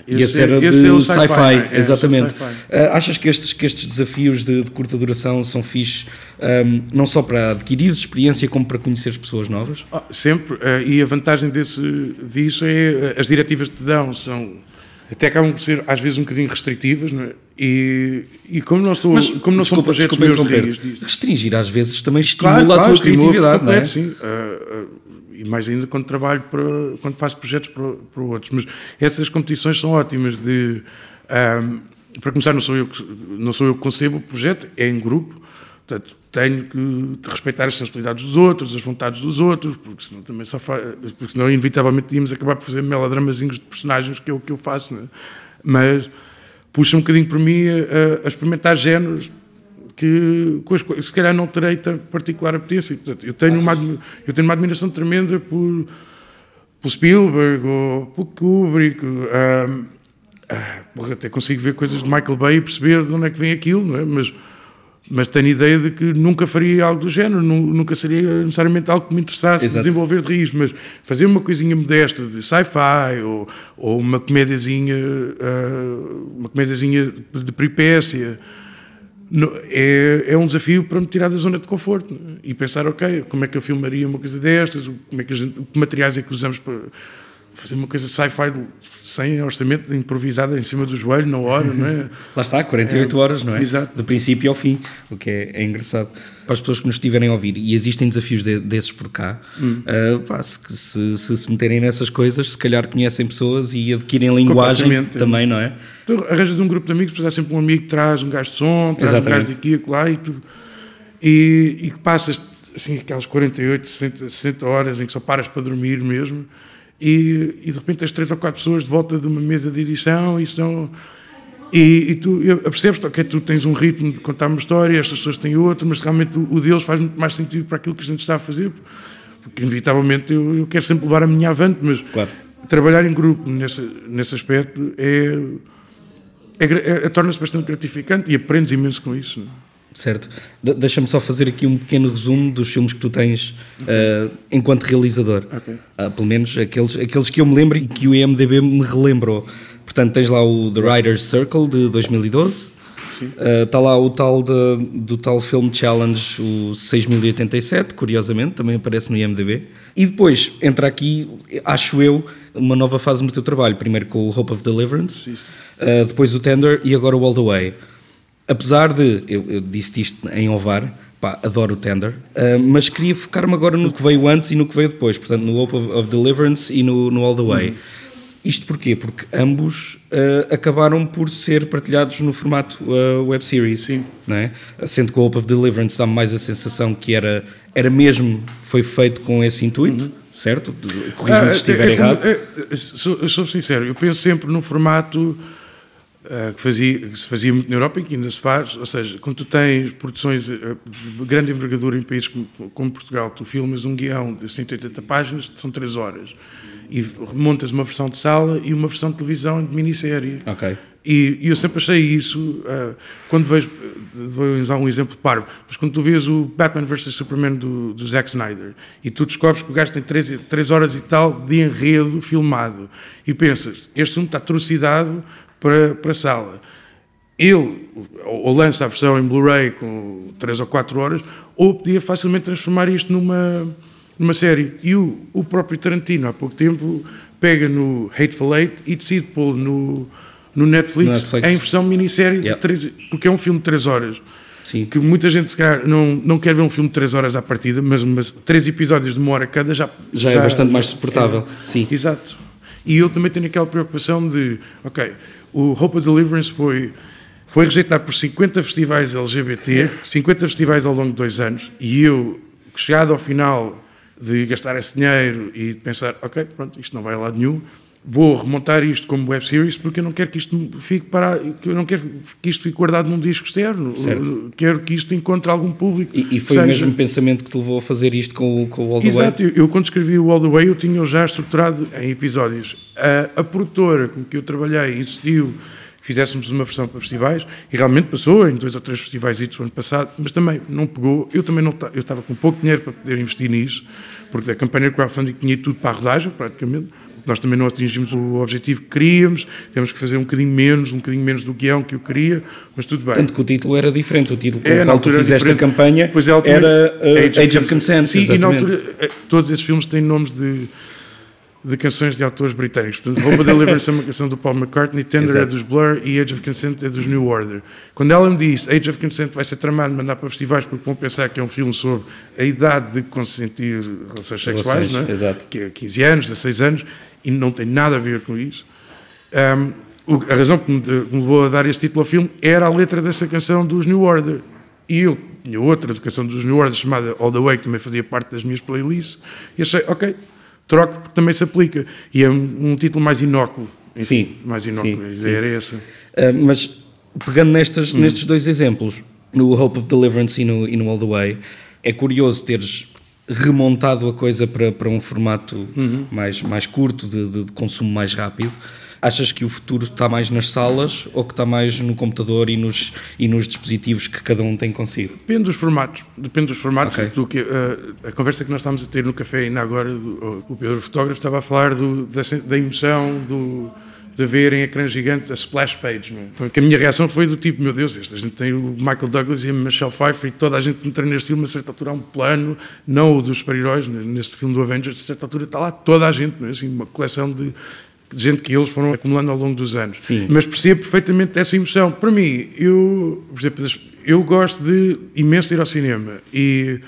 [SPEAKER 1] Esse, e esse era esse de é sci-fi, sci é, exatamente. Sci uh, achas que estes, que estes desafios de, de curta duração são fixes um, não só para adquirir experiência como para conhecer pessoas novas?
[SPEAKER 2] Oh, sempre, uh, e a vantagem desse, disso é as diretivas que te dão, são até acabam por ser às vezes um bocadinho restritivas, não é? E, e como não, estou,
[SPEAKER 1] Mas,
[SPEAKER 2] como não desculpa, são projetos meus de
[SPEAKER 1] rios, Restringir às vezes também estimula claro, claro, a tua criatividade, completo, não é?
[SPEAKER 2] Sim, uh, mais ainda quando trabalho para, quando faço projetos para, para outros. Mas essas competições são ótimas de... Um, para começar, não sou, eu que, não sou eu que concebo o projeto, é em grupo, portanto, tenho que respeitar as sensibilidades dos outros, as vontades dos outros, porque senão também só porque senão inevitavelmente íamos acabar por fazer melodramazinhos de personagens, que é o que eu faço, é? mas puxa um bocadinho por mim a, a experimentar géneros que, que se calhar não terei particular apetência. Portanto, eu, tenho uma, eu tenho uma admiração tremenda por, por Spielberg ou por Kubrick. Um, ah, até consigo ver coisas de Michael Bay e perceber de onde é que vem aquilo, não é? Mas, mas tenho ideia de que nunca faria algo do género, nunca seria necessariamente algo que me interessasse Exato. desenvolver de raiz, mas fazer uma coisinha modesta de sci-fi ou, ou uma comédiazinha, uh, uma comédiazinha de, de peripécia, é, é um desafio para me tirar da zona de conforto e pensar, ok, como é que eu filmaria uma coisa destas, como é que, gente, que materiais é que usamos para fazer uma coisa sci-fi sem orçamento, improvisada em cima do joelho, na hora, não é? <laughs>
[SPEAKER 1] Lá está, 48 é, horas, não é?
[SPEAKER 2] Exato.
[SPEAKER 1] De princípio ao fim, o que é, é engraçado. Para as pessoas que nos estiverem a ouvir, e existem desafios de, desses por cá, hum. uh, pá, se, se, se, se meterem nessas coisas, se calhar conhecem pessoas e adquirem linguagem também, não é?
[SPEAKER 2] Tu arranjas um grupo de amigos, depois há sempre um amigo que traz um gajo de som, traz Exatamente. um gajo de aqui, lá, e tu... E, e passas assim, aquelas 48, 60, 60 horas em que só paras para dormir mesmo, e, e de repente tens três ou quatro pessoas de volta de uma mesa de edição e são. E, e tu percebes que tu tens um ritmo de contar uma história, estas pessoas têm outra, mas realmente o, o deles faz muito mais sentido para aquilo que a gente está a fazer, porque inevitavelmente eu, eu quero sempre levar a minha avante, mas
[SPEAKER 1] claro.
[SPEAKER 2] trabalhar em grupo nesse, nesse aspecto é, é, é, é torna-se bastante gratificante e aprendes imenso com isso. É?
[SPEAKER 1] certo? De Deixa-me só fazer aqui um pequeno resumo dos filmes que tu tens uh, enquanto realizador.
[SPEAKER 2] Okay.
[SPEAKER 1] Uh, pelo menos aqueles, aqueles que eu me lembro e que o IMDB me relembrou. Portanto, tens lá o The Writer's Circle de 2012. Está uh, lá o tal de, do tal Film Challenge, o 6087, curiosamente, também aparece no IMDB. E depois entra aqui, acho eu, uma nova fase no teu trabalho. Primeiro com o Hope of Deliverance, uh, depois o Tender e agora o All the Way apesar de, eu, eu disse isto em Ovar, pá, adoro o Tender, uh, mas queria focar-me agora no que veio antes e no que veio depois, portanto, no Hope of, of Deliverance e no, no All the Way. Uhum. Isto porquê? Porque ambos uh, acabaram por ser partilhados no formato uh, web series. Sim. Não é? Sendo que o Hope of Deliverance dá-me mais a sensação que era, era mesmo, foi feito com esse intuito, uhum. certo? Corrijo-me se estiver é, é, errado. É,
[SPEAKER 2] é, sou, sou sincero, eu penso sempre no formato que, fazia, que se fazia muito na Europa e que ainda se faz, ou seja, quando tu tens produções de grande envergadura em países como, como Portugal, tu filmas um guião de 180 páginas, são 3 horas e montas uma versão de sala e uma versão de televisão de minissérie.
[SPEAKER 1] Ok.
[SPEAKER 2] E, e eu sempre achei isso, uh, quando vejo, vou usar um exemplo parvo, mas quando tu vês o Batman vs Superman do, do Zack Snyder e tu descobres que o gajo tem 3, 3 horas e tal de enredo filmado e pensas, este filme está atrocidade para, para a sala. Ele ou lança a versão em Blu-ray com 3 ou 4 horas, ou podia facilmente transformar isto numa numa série. E o, o próprio Tarantino, há pouco tempo, pega no Hateful Eight e decide pô no, no Netflix, Netflix. em versão minissérie, três, porque é um filme de 3 horas. Sim. Que muita gente, se calhar, não, não quer ver um filme de 3 horas à partida, mas, mas três episódios de uma hora cada já.
[SPEAKER 1] Já, é já é bastante mais suportável. É, Sim.
[SPEAKER 2] Exato. E eu também tenho aquela preocupação de, ok, o Hope of Deliverance foi, foi rejeitado por 50 festivais LGBT, 50 festivais ao longo de dois anos, e eu, chegado ao final de gastar esse dinheiro e de pensar, ok, pronto, isto não vai a lado nenhum, vou remontar isto como web series porque eu não quero que isto fique para eu não quero que isto fique guardado num disco externo certo. quero que isto encontre algum público
[SPEAKER 1] e, e foi seja... o mesmo pensamento que te levou a fazer isto com, com o All the
[SPEAKER 2] Exato, Way? Exato, eu, eu, quando escrevi o All the Way eu tinha já estruturado em episódios a, a produtora com que eu trabalhei insistiu fizéssemos uma versão para festivais e realmente passou em dois ou três festivais do ano passado, mas também não pegou. Eu também não eu estava com pouco dinheiro para poder investir nisso, porque a campanha de crowdfunding tinha tudo para a rodagem, praticamente. Nós também não atingimos o objetivo que queríamos, temos que fazer um bocadinho menos, um bocadinho menos do guião que eu queria, mas tudo bem.
[SPEAKER 1] Tanto que o título era diferente, o título com é, qual tu fizeste a campanha pois é, era uh, Age, Age of Consent.
[SPEAKER 2] Sim, e na altura, eh, todos esses filmes têm nomes de de canções de autores britânicos. Portanto, Hope Deliverance é uma canção do Paul McCartney, Tender é Exato. é dos Blur e Age of Consent é dos New Order. Quando ela me disse Age of Consent vai ser tramado, mandar para festivais porque vão pensar que é um filme sobre a idade de consentir relações sexuais, não é? Exato. que é 15 anos, 16 anos, e não tem nada a ver com isso. Um, a razão que me, levou a dar esse título ao filme era a letra dessa canção dos New Order. E eu tinha outra educação dos New Order chamada All the Way, que também fazia parte das minhas playlists, e achei, ok, troco porque também se aplica. E é um, um título mais inócuo.
[SPEAKER 1] Sim.
[SPEAKER 2] Mais inócuo, sim, a ideia era essa.
[SPEAKER 1] Uh, mas pegando nestas, hum. nestes dois exemplos, no Hope of Deliverance e no, e no All the Way, é curioso teres remontado a coisa para, para um formato uhum. mais, mais curto, de, de, de consumo mais rápido. Achas que o futuro está mais nas salas ou que está mais no computador e nos, e nos dispositivos que cada um tem consigo?
[SPEAKER 2] Depende dos formatos. Depende dos formatos. Okay. Do que, uh, a conversa que nós estávamos a ter no café ainda agora, do, o Pedro Fotógrafo estava a falar do, da, da emoção, do, de ver em ecrã gigante a splash page. Não é? Porque a minha reação foi do tipo: meu Deus, esta gente tem o Michael Douglas e a Michelle Pfeiffer e toda a gente entra neste filme, a certa altura há um plano, não o dos super-heróis, neste filme do Avengers, a certa altura está lá toda a gente, não é? assim, uma coleção de gente que eles foram acumulando ao longo dos anos.
[SPEAKER 1] Sim.
[SPEAKER 2] Mas percebo perfeitamente essa emoção. Para mim, eu, por exemplo, eu gosto de imenso de ir ao cinema e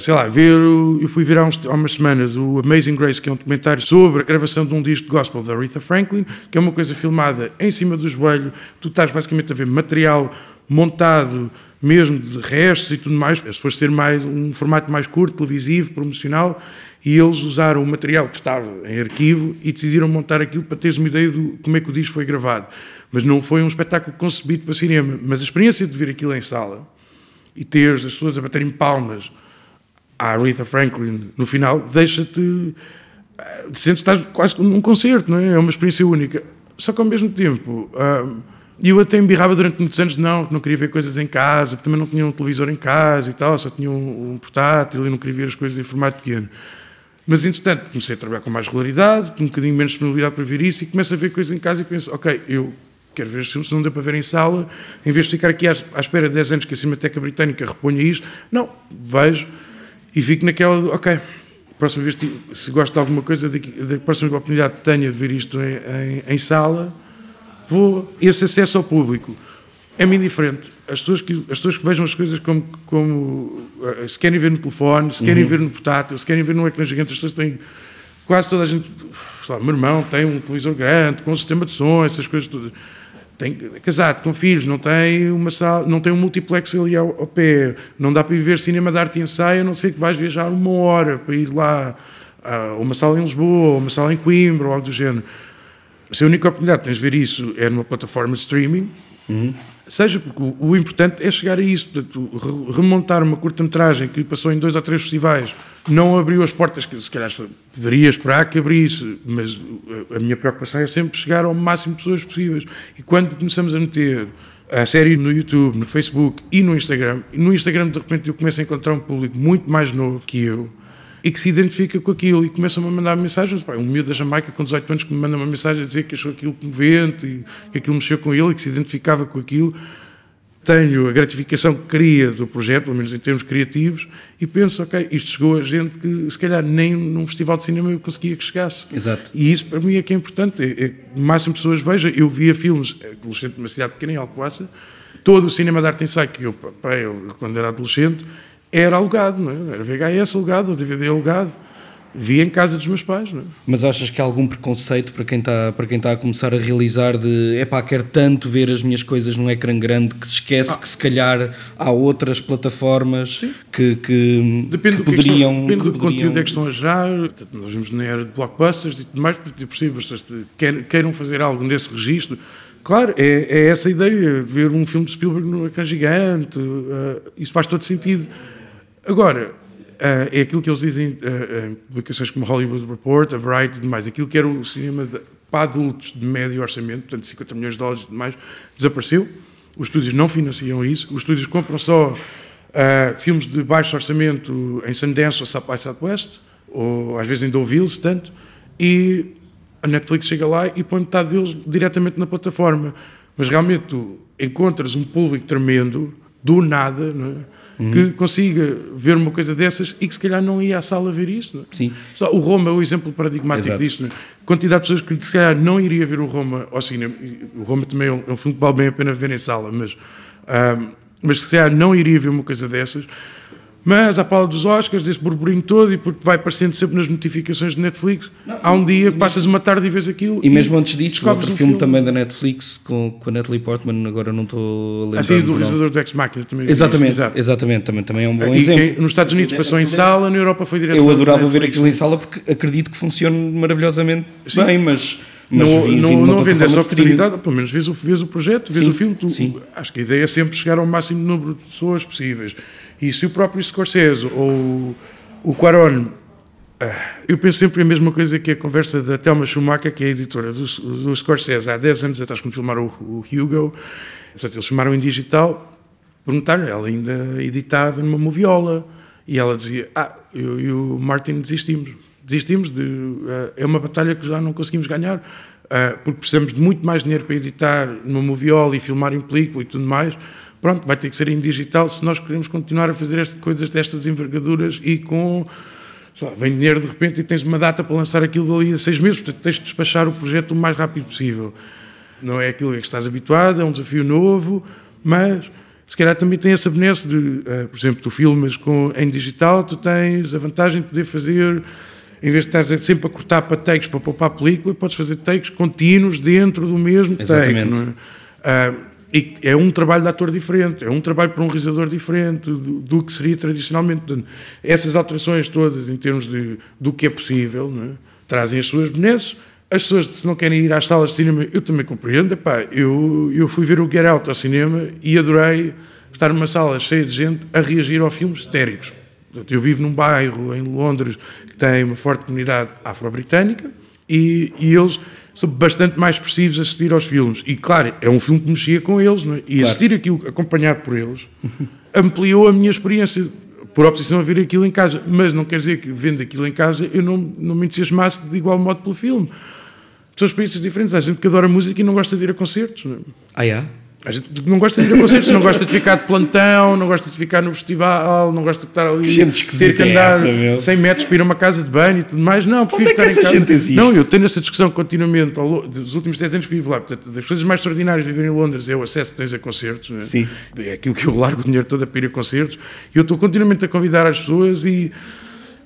[SPEAKER 2] sei lá, ver, eu fui ver há, uns, há umas semanas o Amazing Grace, que é um documentário sobre a gravação de um disco de gospel da Aretha Franklin, que é uma coisa filmada em cima do joelho, tu estás basicamente a ver material montado mesmo de restos e tudo mais, é suposto ser mais, um formato mais curto, televisivo, promocional, e eles usaram o material que estava em arquivo e decidiram montar aquilo para teres uma ideia de como é que o disco foi gravado. Mas não foi um espetáculo concebido para cinema. Mas a experiência de ver aquilo em sala e ter as pessoas a baterem palmas à Aretha Franklin no final, deixa-te. Eh, sentes que estás quase num concerto, não é? É uma experiência única. Só que ao mesmo tempo. E eu até embirrava durante muitos anos, não, não queria ver coisas em casa, porque também não tinha um televisor em casa e tal, só tinha um, um portátil e não queria ver as coisas em formato pequeno. Mas, entretanto, comecei a trabalhar com mais regularidade, com um bocadinho menos disponibilidade para ver isso e começo a ver coisas em casa e penso, ok, eu quero ver se não deu para ver em sala, em vez de ficar aqui à, à espera de 10 anos que a Cinemateca Britânica reponha isto, não, vejo e fico naquela, ok, próxima vez, se gosto de alguma coisa, da próxima oportunidade que tenha de ver isto em, em, em sala, vou, esse acesso ao público é-me indiferente. As pessoas, que, as pessoas que vejam as coisas como, como uh, se querem ver no telefone, se querem uhum. ver no portátil, se querem ver num ecrã gigante, as pessoas têm. Quase toda a gente. Lá, meu irmão tem um televisor grande, com um sistema de som, essas coisas todas. Tem, é casado, com filhos, não tem, uma sala, não tem um multiplex ali ao, ao pé, não dá para ir ver cinema de arte e ensaio, a não ser que vais viajar uma hora para ir lá a uma sala em Lisboa, ou uma sala em Coimbra, ou algo do género. Se a única oportunidade que tens de ver isso é numa plataforma de streaming, uhum. seja porque o, o, importante é chegar a isso, portanto, remontar uma curta-metragem que passou em dois ou três festivais, não abriu as portas que se calhar poderia esperar que abrisse, mas a minha preocupação é sempre chegar ao máximo de pessoas possíveis. E quando começamos a meter a série no YouTube, no Facebook e no Instagram, e no Instagram de repente eu começo a encontrar um público muito mais novo que eu, e que se identifica com aquilo e começam a mandar mensagens. um miúdo da Jamaica com 18 anos que me manda uma mensagem a dizer que achou aquilo comovente e que aquilo mexeu com ele e que se identificava com aquilo. Tenho a gratificação que queria do projeto, pelo menos em termos criativos, e penso, ok, isto chegou a gente que se calhar nem num festival de cinema eu conseguia que chegasse.
[SPEAKER 1] Exato.
[SPEAKER 2] E isso para mim é que é importante. É, é, o máximo de pessoas vejam. Eu via filmes, adolescente de uma cidade pequena, em Alcoaça, todo o cinema de arte ensaio que eu, eu, quando era adolescente, era alugado, não é? Era VHS alugado, DVD alugado. Via em casa dos meus pais, não é?
[SPEAKER 1] Mas achas que há algum preconceito para quem está, para quem está a começar a realizar de epá, quero tanto ver as minhas coisas num ecrã grande que se esquece ah. que se calhar há outras plataformas que, que,
[SPEAKER 2] depende
[SPEAKER 1] que poderiam...
[SPEAKER 2] Que depende do conteúdo é que estão a gerar, nós vimos na era de blockbusters e tudo mais, porque é possível, queiram fazer algo nesse registro, Claro, é, é, essa a ideia, de ver um filme de Spielberg no ecrã gigante, uh, isso faz todo sentido. Agora, uh, é aquilo que eles dizem em publicações como Hollywood Report, a Variety e demais, aquilo que era o cinema de, para adultos de médio orçamento, portanto 50 milhões de dólares e demais, desapareceu. Os estúdios não financiam isso, os estúdios compram só uh, filmes de baixo orçamento em Sundance ou South by Southwest, ou às vezes em Deauville, tanto, e a Netflix chega lá e põe metade deles diretamente na plataforma. Mas realmente tu encontras um público tremendo, do nada, é? uhum. que consiga ver uma coisa dessas e que se calhar não ia à sala ver isto. É?
[SPEAKER 1] Sim.
[SPEAKER 2] Só, o Roma é o exemplo paradigmático Exato. disto. É? Quantidade de pessoas que se calhar não iria ver o Roma ao cinema. O Roma também é um, é um filme que vale bem a pena ver em sala, mas, um, mas se calhar não iria ver uma coisa dessas. Mas à pala dos Oscars, desse burburinho todo, e porque vai aparecendo sempre nas notificações de Netflix, não, há um dia que passas uma tarde e vês aquilo.
[SPEAKER 1] E, e mesmo antes disso, outro um filme, filme, também da Netflix com, com a Natalie Portman, agora não estou a lembrar.
[SPEAKER 2] Assim, do realizador do Ex Machina também.
[SPEAKER 1] Exatamente, exato. exatamente também, também é um bom e exemplo.
[SPEAKER 2] Quem, nos Estados Unidos passou em sala, na Europa foi direto
[SPEAKER 1] Eu adorava ver aquilo em sala porque acredito que funcione maravilhosamente Sim. bem, mas.
[SPEAKER 2] Mas não, vi, não, não havendo essa oportunidade, pelo menos vês o, vês o projeto, vês sim, o filme, tu, sim. acho que a ideia é sempre chegar ao máximo número de pessoas possíveis. E se o próprio Scorsese ou o Quaron, ah, eu penso sempre a mesma coisa que a conversa da Thelma Schumacher, que é a editora do, do Scorsese há 10 anos atrás, quando filmaram o, o Hugo. Portanto, eles filmaram em digital, perguntaram ela ainda editava numa moviola. E ela dizia: Ah, eu e o Martin desistimos. Desistimos de. Uh, é uma batalha que já não conseguimos ganhar, uh, porque precisamos de muito mais dinheiro para editar numa moviola e filmar em película e tudo mais pronto, vai ter que ser em digital se nós queremos continuar a fazer estas coisas destas envergaduras e com. Lá, vem dinheiro de repente e tens uma data para lançar aquilo dali a seis meses, portanto tens de despachar o projeto o mais rápido possível. Não é aquilo a que estás habituado, é um desafio novo, mas se calhar também tem essa benesse de, uh, por exemplo, tu filmas com, em digital, tu tens a vantagem de poder fazer, em vez de estar sempre a cortar para takes para poupar a película, podes fazer takes contínuos dentro do mesmo Exatamente. take. Não é? Uh, e é um trabalho de ator diferente, é um trabalho para um realizador diferente do, do que seria tradicionalmente. Essas alterações todas, em termos de, do que é possível, é? trazem as suas benesses. As pessoas, se não querem ir às salas de cinema, eu também compreendo. Epá, eu, eu fui ver o Get Out ao cinema e adorei estar numa sala cheia de gente a reagir a filmes histéricos. Eu vivo num bairro em Londres que tem uma forte comunidade afro-britânica e, e eles são bastante mais expressivos a assistir aos filmes. E claro, é um filme que mexia com eles, não é? E claro. assistir aquilo acompanhado por eles <laughs> ampliou a minha experiência por oposição a ver aquilo em casa. Mas não quer dizer que vendo aquilo em casa eu não, não me entusiasmasse de igual modo pelo filme. São experiências diferentes. Há gente que adora música e não gosta de ir a concertos. Não é?
[SPEAKER 1] Ah, é?
[SPEAKER 2] A gente não gosta de ir a concertos, não gosta de ficar de plantão, não gosta de ficar no festival, não gosta de estar ali.
[SPEAKER 1] Que gente
[SPEAKER 2] ter que
[SPEAKER 1] é
[SPEAKER 2] andar
[SPEAKER 1] essa, meu?
[SPEAKER 2] 100 metros para ir a uma casa de banho e tudo mais. Não, prefiro
[SPEAKER 1] é que essa gente existe?
[SPEAKER 2] Não, eu tenho essa discussão continuamente. Ao longo dos últimos 10 anos que vivo lá. Portanto, das coisas mais extraordinárias de viver em Londres é o acesso que tens a concertos. né?
[SPEAKER 1] Sim.
[SPEAKER 2] É aquilo que eu largo o dinheiro todo a para ir a concertos. E eu estou continuamente a convidar as pessoas e.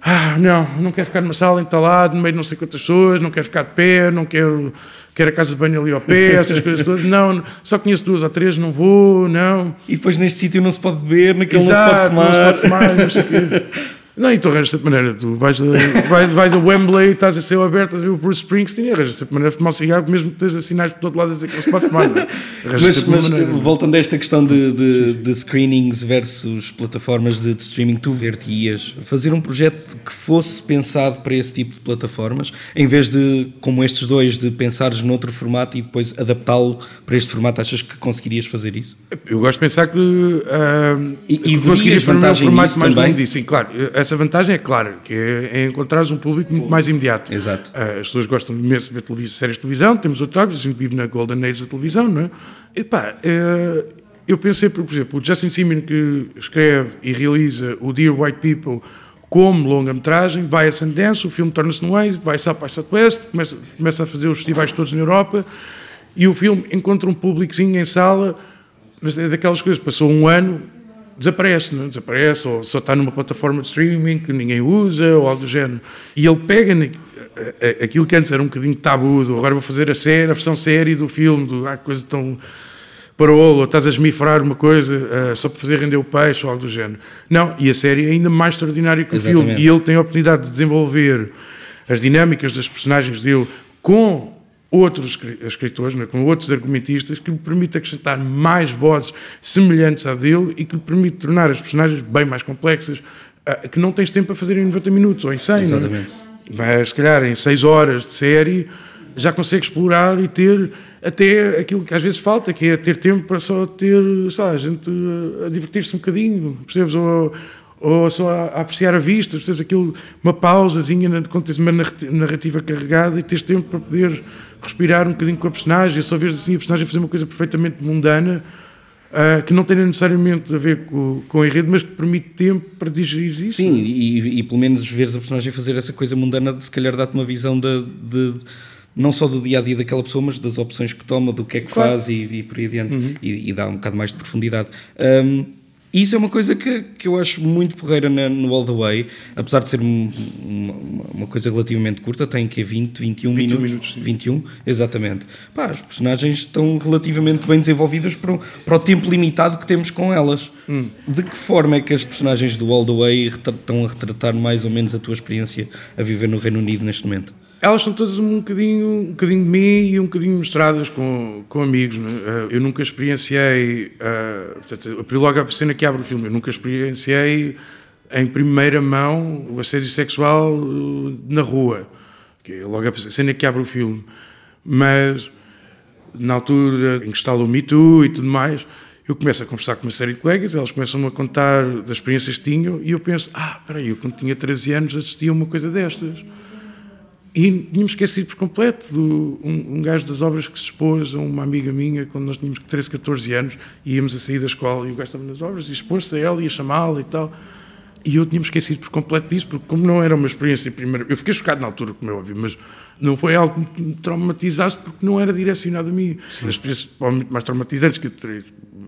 [SPEAKER 2] Ah, não, não quero ficar numa sala entalado, no meio de não sei quantas pessoas, não quero ficar de pé, não quero, quero a casa de banho ali ao pé, essas coisas todas. Não, só conheço duas ou três, não vou, não.
[SPEAKER 1] E depois neste sítio não se pode beber, naquele
[SPEAKER 2] Exato,
[SPEAKER 1] não se pode fumar.
[SPEAKER 2] não sei o quê. <laughs> Não, então arranjas sempre maneira. Tu vais a, vais, vais a Wembley, estás a céu aberto, estás a ver o Bruce Springsteen e arranjas sempre maneira de fumar um cigarro, mesmo que estejas sinais por todo lado a dizer que não se pode fumar. É?
[SPEAKER 1] Mas, mas,
[SPEAKER 2] maneira.
[SPEAKER 1] voltando a esta questão de, de, de screenings versus plataformas de, de streaming, tu ver-te-ias fazer um projeto que fosse pensado para esse tipo de plataformas, em vez de, como estes dois, de pensares noutro formato e depois adaptá-lo para este formato, achas que conseguirias fazer isso?
[SPEAKER 2] Eu gosto de pensar que, ah,
[SPEAKER 1] E- e
[SPEAKER 2] que conseguirias
[SPEAKER 1] vantagem
[SPEAKER 2] formato mais
[SPEAKER 1] também?
[SPEAKER 2] longo disso. Sim, claro, essa vantagem é clara, que é, é encontrares um público muito mais imediato.
[SPEAKER 1] Exato.
[SPEAKER 2] Ah, as pessoas gostam imenso de ver televisão, séries de televisão, temos outros hábitos, a gente vive na Golden Age da televisão, não é? E pá, eh, eu pensei, por por exemplo, o Justin Simon que escreve e realiza o Dear White People como longa-metragem, vai a Sundance, o filme torna-se no êxito, vai South by Southwest, começa, começa a fazer os festivais todos na Europa e o filme encontra um públicozinho em sala, mas é daquelas coisas, passou um ano, desaparece, não é? desaparece, ou só está numa plataforma de streaming que ninguém usa, ou algo do género. E ele pega aquilo que antes era um bocadinho tabu, do agora vou fazer a série, a versão série do filme, do ah, coisa tão parolo, ou estás a esmifrar uma coisa ah, só para fazer render o peixe, ou algo do género. Não, e a série é ainda mais extraordinária que o
[SPEAKER 1] Exatamente.
[SPEAKER 2] filme, e ele tem a oportunidade de desenvolver as dinâmicas das personagens dele com outros escri- escritores, né, com outros argumentistas, que lhe permite acrescentar mais vozes semelhantes à dele e que lhe permite tornar as personagens bem mais complexas, ah, que não tens tempo para fazer em 90 minutos ou em 100. não é?
[SPEAKER 1] Exatamente.
[SPEAKER 2] Mas, se calhar, em 6 horas de série, já consegue explorar e ter até aquilo que às vezes falta, que é ter tempo para só ter, lá, a gente a divertir-se um bocadinho, percebes? Ou, ou só a, a apreciar a vista, percebes? Aquilo, uma pausazinha quando tens uma narrati- narrativa carregada e tens tempo para poder respirar um bocadinho com a personagem, só vês assim a personagem fazer uma coisa perfeitamente mundana, ah, que não tem necessariamente a ver com, com o enredo, mas que permite tempo para digerir isso.
[SPEAKER 1] Sim, e, e pelo menos veres a personagem fazer essa coisa mundana, se calhar dá-te uma visão de, de- não só do dia a dia daquela pessoa, mas das opções que toma, do que é que
[SPEAKER 2] Claro.
[SPEAKER 1] faz e, e por aí adiante. E, e dá um bocado mais de profundidade. Um, isso é uma coisa que, que eu acho muito porreira na- no All the Way, apesar de ser um- uma, uma coisa relativamente curta, tem que 20, 21
[SPEAKER 2] 21
[SPEAKER 1] minutos.
[SPEAKER 2] minutos, sim.
[SPEAKER 1] 21, exatamente. Pá, as personagens estão relativamente bem desenvolvidas para o, para o tempo limitado que temos com elas.
[SPEAKER 2] Hum.
[SPEAKER 1] De que forma é que as personagens do All the Way estão a retratar mais ou menos a tua experiência a viver no Reino Unido neste momento?
[SPEAKER 2] Elas são todas um bocadinho, um bocadinho de mim e um bocadinho mostradas com, com amigos. é? Eh, Eu nunca experienciei, eh, portanto, a cena que abre o filme, eu nunca experienciei em primeira mão o assédio sexual eh, na rua, que é logo a cena que abre o filme. Mas na altura em que instala o Me Too e tudo mais, eu começo a conversar com uma série de colegas, elas começam-me a contar das experiências que tinham e eu penso, ah, espera aí, eu quando tinha 13 anos assistia a uma coisa destas. E tínhamos esquecido por completo do, um, um gajo das obras que se expôs a uma amiga minha quando nós tínhamos 13, 14 anos e íamos a sair da escola e o gajo estava nas obras e expôs-se a ela e a chamá-la e tal. E eu tinha-me esquecido por completo disso, porque como não era uma experiência primeira... Eu fiquei chocado na altura, como é óbvio, mas não foi algo que me traumatizasse porque não era direcionado a mim. As experiências muito mais traumatizantes que eu terei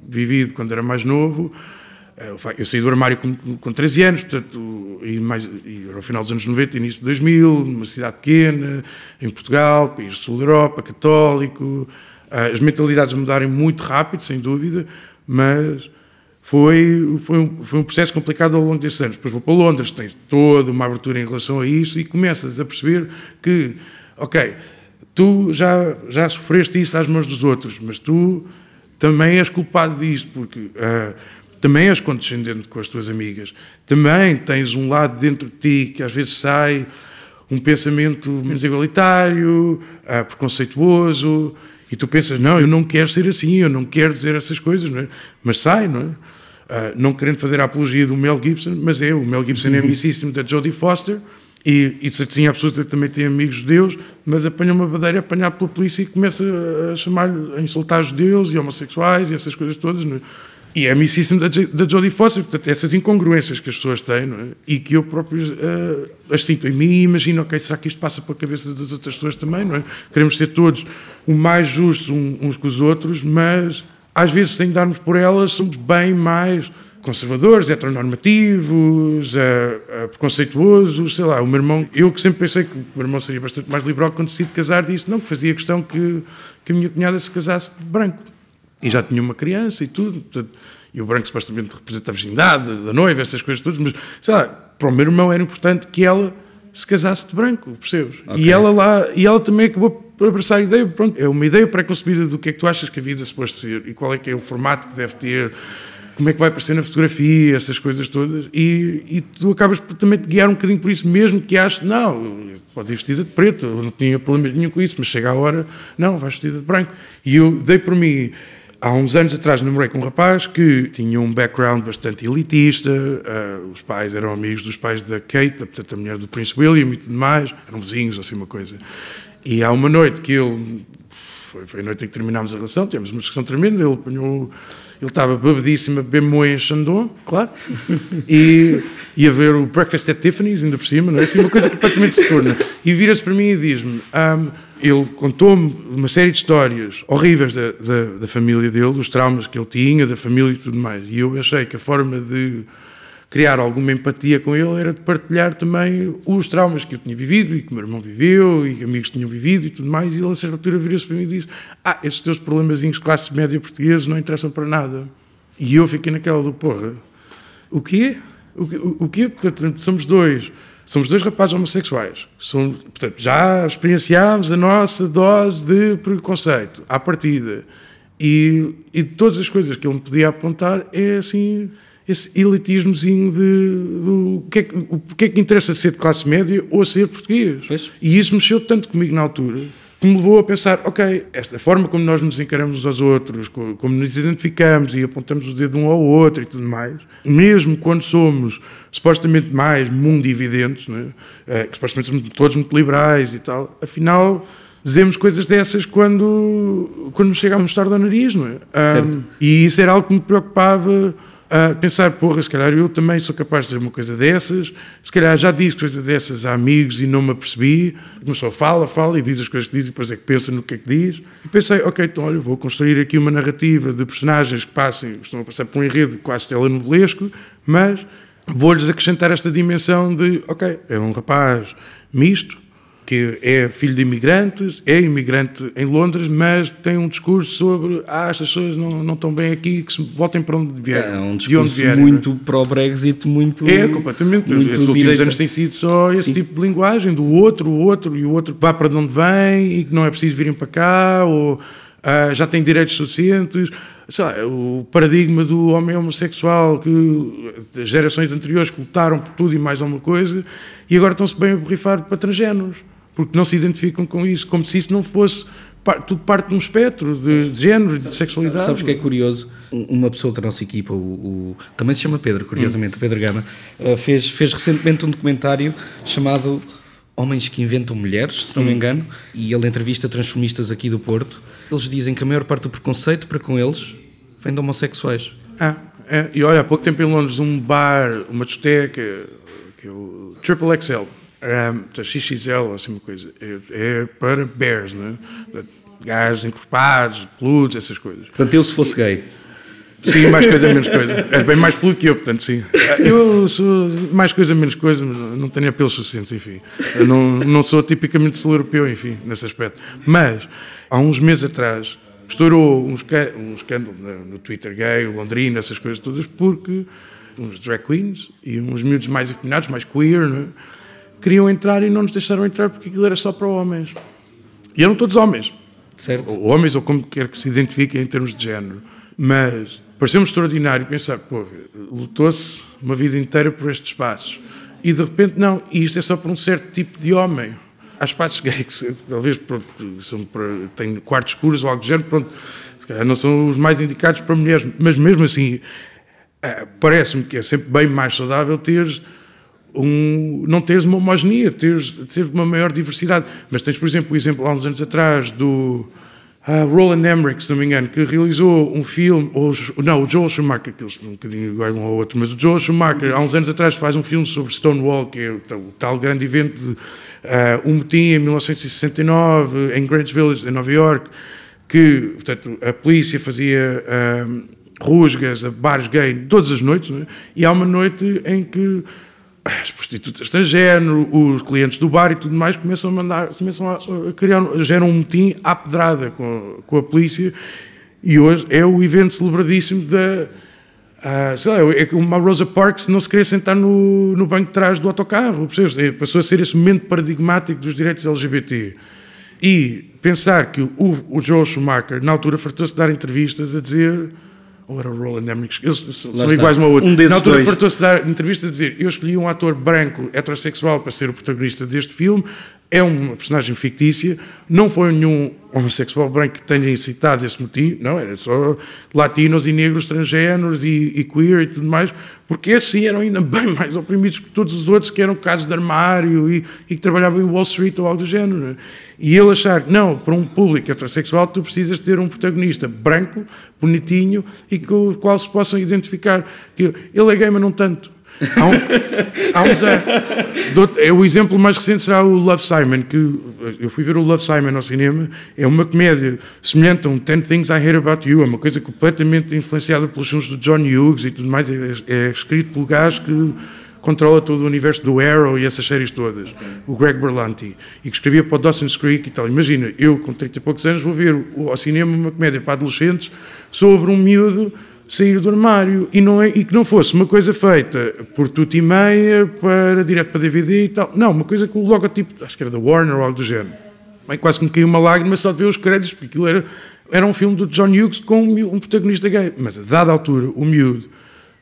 [SPEAKER 2] vivido quando era mais novo... eh, Eu saí do armário com, com 13 anos, portanto, e, mais, e final dos anos 90, início de 2000, numa cidade pequena, em Portugal, país do sul da Europa, católico. Ah, As mentalidades mudarem muito rápido, sem dúvida, mas foi, foi, um, foi um processo complicado ao longo desses anos. Depois vou para Londres, tens toda uma abertura em relação a isso e começas a perceber que, ok, tu já, já sofreste isso às mãos dos outros, mas tu também és culpado disto, porque ah, também és condescendente com as tuas amigas, também tens um lado dentro de ti que às vezes sai um pensamento menos igualitário, ah, preconceituoso, e tu pensas, não, eu não quero ser assim, eu não quero dizer essas coisas, é? mas sai, não é? Ah, não querendo fazer a apologia do Mel Gibson, mas é, o Mel Gibson é amicíssimo da Jodie Foster, E, e certeza absoluta também tem amigos judeus, mas apanha uma badeira apanhado pela polícia e começa a chamar a insultar judeus e homossexuais e essas coisas todas. Não é? E é amicíssimo da, da Jodie Foster, portanto, essas incongruências que as pessoas têm, é? E que eu próprio uh, as sinto em mim e imagino, ok, será que isto passa pela cabeça das outras pessoas também, não é? Queremos ser todos o mais justos uns com os outros, mas às vezes, sem darmos por elas, somos bem mais conservadores, heteronormativos, uh, uh, preconceituosos, sei lá. O meu irmão, eu que sempre pensei que o meu irmão seria bastante mais liberal quando decidi casar, disse não, que fazia questão que, que a minha cunhada se casasse de branco. E já tinha uma criança e tudo. Portanto, e o branco supostamente representa a virgindade da noiva, essas coisas todas, mas sei lá, para o meu irmão era importante que ela se casasse de branco, percebes? Okay. E ela lá, e ela também acabou por abraçar a ideia, pronto, é uma ideia pré-concebida do que é que tu achas que a vida se pode ser e qual é que é o formato que deve ter, como é que vai aparecer na fotografia, essas coisas todas, e, e tu acabas por também te guiar um bocadinho por isso, mesmo que aches, não, pode ir vestida de preto, eu não tinha problema nenhum com isso, mas chega a hora, não, vais vestida de branco. E eu dei por mim, há uns anos atrás namorei com um rapaz que tinha um background bastante elitista, uh, os pais eram amigos dos pais da Kate, portanto a mulher do Prince William e tudo mais, eram vizinhos, assim uma coisa. E há uma noite que ele, foi, foi a noite em que terminámos a relação, tivemos uma discussão tremenda, ele apanhou ele estava bebedíssimo a beber em Chandon, claro, e ia ver o Breakfast at Tiffany's, ainda por cima, não é? Assim, uma coisa completamente se torna. E vira-se para mim e diz-me: um, ele contou-me uma série de histórias horríveis da, da, da, família dele, dos traumas que ele tinha, da família e tudo mais. E eu achei que a forma de criar alguma empatia com ele era de partilhar também os traumas que eu tinha vivido e que o meu irmão viveu e que amigos tinham vivido e tudo mais. E ele, a certa altura, vira-se para mim e diz: Ah, esses teus problemazinhos de classe média portugueses não interessam para nada. E eu fiquei naquela do porra: O quê? O, o, o quê? Portanto, somos dois. Somos dois rapazes homossexuais. Somos, portanto, já experienciámos a nossa dose de preconceito à partida. E, e todas as coisas que ele me podia apontar é assim esse elitismozinho de, do o que, é que, o que é que interessa ser de classe média ou ser português. Pois. E isso mexeu tanto comigo na altura que me levou a pensar, ok, esta forma como nós nos encaramos uns aos outros, como nos identificamos e apontamos o dedo um ao outro e tudo mais, mesmo quando somos supostamente mais mundividentes, né? é, que supostamente somos todos muito liberais e tal, afinal dizemos coisas dessas quando, quando nos chega a mostrar do nariz, não é? Um, e isso era algo que me preocupava a pensar, porra, se calhar eu também sou capaz de dizer uma coisa dessas, se calhar já disse coisas dessas a amigos e não me apercebi, começou a fala, fala e diz as coisas que diz e depois é que pensa no que é que diz, e pensei, ok, então olha, vou construir aqui uma narrativa de personagens que passem, estão a passar por um enredo quase telenovelesco, mas vou-lhes acrescentar esta dimensão de, ok, é um rapaz misto, que é filho de imigrantes, é imigrante em Londres, mas tem um discurso sobre ah, estas pessoas não, não estão bem aqui, que se voltem para onde vierem.
[SPEAKER 1] É um discurso vierem, muito é? pró-Brexit, muito.
[SPEAKER 2] É, completamente. Muito Esses últimos direita. anos tem sido só esse Sim. tipo de linguagem, do outro, o outro, e o outro vá para onde vem e que não é preciso virem para cá, ou ah, já tem direitos suficientes. Lá, o paradigma do homem homossexual que as gerações anteriores lutaram por tudo e mais alguma coisa e agora estão-se bem a borrifar para transgéneros porque não se identificam com isso, como se isso não fosse tudo parte de um espectro de, de género, de sexualidade.
[SPEAKER 1] Sabes que é curioso? Uma pessoa da nossa equipa, o, o também se chama Pedro, curiosamente, hum. Pedro Gama, uh, fez, fez recentemente um documentário chamado Homens que Inventam Mulheres, se não hum. me engano, e ele entrevista transformistas aqui do Porto. Eles dizem que a maior parte do preconceito para com eles vem de homossexuais.
[SPEAKER 2] Ah, é. e olha, há pouco tempo em Londres, um bar, uma discoteca, que é o Triple XL, um, XXL, assim uma coisa, é, é para bears, né? Gajos encorpados, peludos, essas coisas.
[SPEAKER 1] Portanto, eu se fosse gay.
[SPEAKER 2] Sim, mais coisa, menos coisa. És bem mais peludo que eu, portanto, sim. Eu sou mais coisa, menos coisa, mas não tenho apelos suficientes, enfim. Eu não, não sou tipicamente sul-europeu, enfim, nesse aspecto. Mas, há uns meses atrás, estourou um, um escândalo no Twitter gay, londrino, essas coisas todas, porque uns drag queens e uns miúdos mais afinados, mais queer, não é? Queriam entrar e não nos deixaram entrar porque aquilo era só para homens. E eram todos homens.
[SPEAKER 1] Certo.
[SPEAKER 2] Ou homens, ou como quer que se identifiquem em termos de género. Mas pareceu-me extraordinário pensar, pô, lutou-se uma vida inteira por estes espaços. E de repente, não, isto é só para um certo tipo de homem. Há espaços gays que talvez pronto, são para, têm quartos escuros ou algo do género, pronto, se calhar não são os mais indicados para mulheres, mas mesmo assim, eh, parece-me que é sempre bem mais saudável teres um, não teres uma homogeneia, teres, teres uma maior diversidade. Mas tens, por exemplo, o exemplo há uns anos atrás do uh, Roland Emmerich, se não me engano, que realizou um filme, ou, não, o Joel Schumacher, que eles um bocadinho iguais um ao outro, mas o Joel Schumacher, há uns anos atrás, faz um filme sobre Stonewall, que é o tal, o tal grande evento de uh, um motim em 1969, em Greenwich Village, em Nova York, que, portanto, a polícia fazia... Uh, rusgas, bares gay, todas as noites, é? e há uma noite em que as prostitutas da género, os clientes do bar e tudo mais começam a mandar, começam a, criar, geram um motim à pedrada com, com a polícia e hoje é o evento celebradíssimo da Uh, sei lá, é como a Rosa Parks não se queria sentar no, no banco de trás do autocarro, percebes? É, passou a ser esse momento paradigmático dos direitos LGBT. E pensar que o, o Joel Schumacher, na altura, fartou-se de dar entrevistas a dizer ou era o Roland Emmerich, eles são iguais um ao outro. Um Na altura fartou-se dar entrevista a dizer eu escolhi um ator branco heterossexual para ser o protagonista deste filme, é uma personagem fictícia, não foi nenhum homossexual branco que tenha incitado esse motivo, não, era só latinos e negros transgêneros e, e queer e tudo mais, porque esses sim eram ainda <laughs> bem mais oprimidos que todos os outros que eram casos de armário e, e que trabalhavam em Wall Street ou algo do género. E ele achar que, não, para um público heterossexual tu precisas ter um protagonista branco, bonitinho e com o qual se possam identificar. Ele é gay, mas não tanto. Há, um, há uns. É o exemplo mais recente será o Love Simon, que eu fui ver o Love Simon ao cinema. É uma comédia semelhante a um Ten Things I Hate About You, é uma coisa completamente influenciada pelos filmes do John Hughes e tudo mais. É, é escrito pelo gajo que controla todo o universo do Arrow e essas séries todas, o Greg Berlanti, e que escrevia para o Dawson's Creek e tal. Imagina, eu com 30 e poucos anos vou ver ao cinema uma comédia para adolescentes sobre um miúdo sair do armário e, não é, e que não fosse uma coisa feita por tudo e meia para direto para DVD e tal. Não, uma coisa com o logotipo, acho que era da Warner ou algo do género. Bem, quase que me caiu uma lágrima só de ver os créditos, porque aquilo era, era um filme do John Hughes com um, um protagonista gay. Mas a dada altura, o miúdo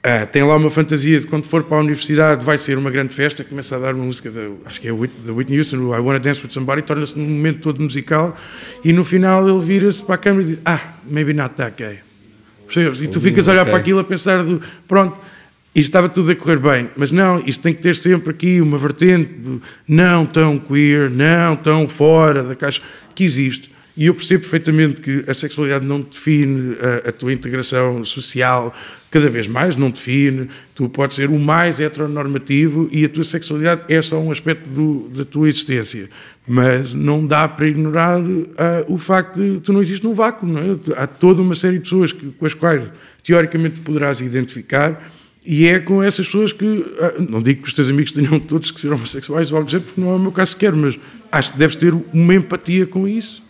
[SPEAKER 2] uh, tem lá uma fantasia de quando for para a universidade vai ser uma grande festa, começa a dar uma música, da, acho que é da Whitney Houston, I Wanna Dance With Somebody, torna-se num momento todo musical e no final ele vira-se para a câmera e diz: Ah, maybe not that gay. Percebes? E tu ficas a olhar okay. para aquilo a pensar do, pronto, isto estava tudo a correr bem, mas não, isto tem que ter sempre aqui uma vertente não tão queer, não tão fora da caixa, que existe. E eu percebo perfeitamente que a sexualidade não define a, a, tua integração social, cada vez mais não define. Tu podes ser o mais heteronormativo e a tua sexualidade é só um aspecto do, da tua existência. Mas não dá para ignorar uh, o facto de tu não existes num vácuo. Não é? Há toda uma série de pessoas que, com as quais teoricamente poderás identificar. E é com essas pessoas que. Uh, não digo que os teus amigos tenham todos que ser homossexuais ou algo do género, porque não é o meu caso sequer, mas acho que deves ter uma empatia com isso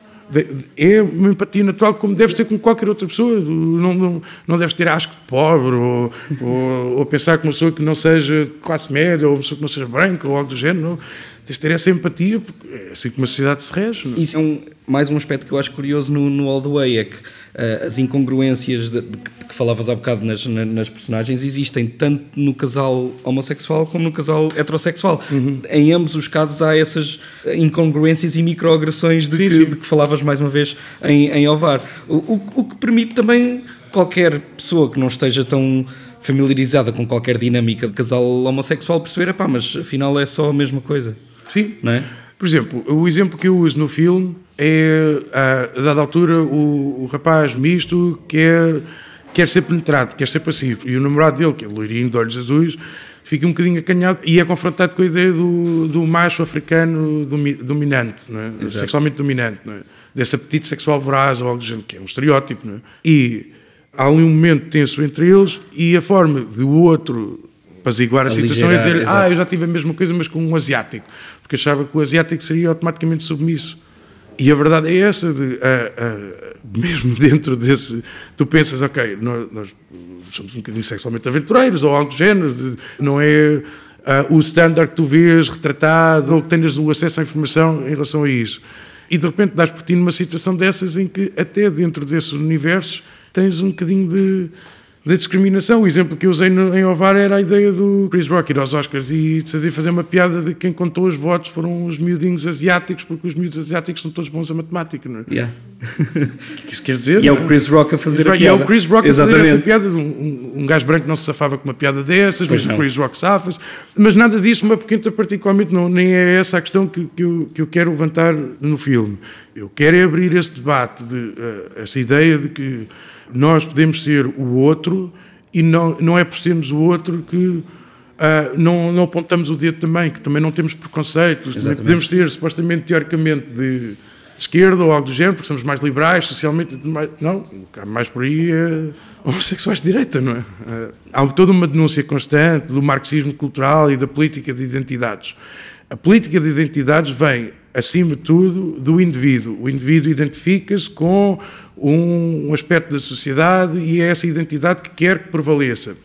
[SPEAKER 2] é uma empatia natural como deves ter com qualquer outra pessoa. Não, não, não deves ter asco de pobre ou, ou, ou, pensar que uma pessoa que não seja de classe média ou uma pessoa que não seja branca ou algo do género. Não. Tens de ter essa empatia, porque é assim que uma sociedade se rege. Não?
[SPEAKER 1] Isso é um, mais um aspecto que eu acho curioso no, no All the Way: é que uh, as incongruências de, de, que falavas há bocado nas, nas, personagens existem tanto no casal homossexual como no casal heterossexual. Uhum. Em ambos os casos há essas incongruências e microagressões de, sim, que, sim. de que falavas mais uma vez em, em Ovar. O, o, o que permite também qualquer pessoa que não esteja tão familiarizada com qualquer dinâmica de casal homossexual perceber, pá, mas afinal é só a mesma coisa.
[SPEAKER 2] Sim.
[SPEAKER 1] Não é?
[SPEAKER 2] Por exemplo, o exemplo que eu uso no filme é, a dada altura, o, o rapaz misto quer, quer ser penetrado, quer ser passivo. E o namorado dele, que é loirinho, de olhos azuis, fica um bocadinho acanhado e é confrontado com a ideia do, do macho africano dominante, é? sexualmente dominante, é? desse apetite sexual voraz ou algo do género, que é um estereótipo. É? E há ali um momento tenso entre eles e a forma do outro apaziguar a, a situação é dizer, exato. ah, eu já tive a mesma coisa, mas com um asiático, porque achava que o asiático seria automaticamente submisso. E a verdade é essa, de, mesmo <laughs> dentro desse, tu pensas, ok, nós, nós, somos um bocadinho sexualmente aventureiros ou algo do género, de, não é o standard que tu vês retratado ou que tenhas o acesso à informação em relação a isso. E de repente dás por ti numa situação dessas em que até dentro desses universos tens um bocadinho de da discriminação. O exemplo que eu usei no, em Ovar era a ideia do Chris Rock ir aos Oscars e decidir fazer uma piada de quem contou os votos foram os miudinhos asiáticos, porque os miúdos asiáticos são todos bons a matemática, não é?
[SPEAKER 1] Yeah.
[SPEAKER 2] O que isso quer dizer?
[SPEAKER 1] E é o Chris Rock a fazer a
[SPEAKER 2] E é
[SPEAKER 1] piada.
[SPEAKER 2] o Chris Rock a
[SPEAKER 1] Exatamente.
[SPEAKER 2] fazer essa piada. Um, um, um gajo branco não se safava com uma piada dessas,
[SPEAKER 1] Pois
[SPEAKER 2] mas
[SPEAKER 1] não.
[SPEAKER 2] o Chris Rock safa-se. Mas nada disso me apoquenta particularmente, não, nem é essa a questão que, que, eu, que eu quero levantar no filme. Eu quero é abrir esse debate, de, eh, essa ideia de que nós podemos ser o outro e não, não é por sermos o outro que ah, não, não apontamos o dedo também, que também não temos preconceitos, podemos ser supostamente, teoricamente, de esquerda ou algo do género, porque somos mais liberais socialmente. mais. Não, mais por aí é homossexuais de direita, não é? Ah, Há toda uma denúncia constante do marxismo cultural e da política de identidades. A política de identidades vem, acima de tudo, do indivíduo. O indivíduo identifica-se com um aspecto da sociedade e é essa identidade que quer que prevaleça.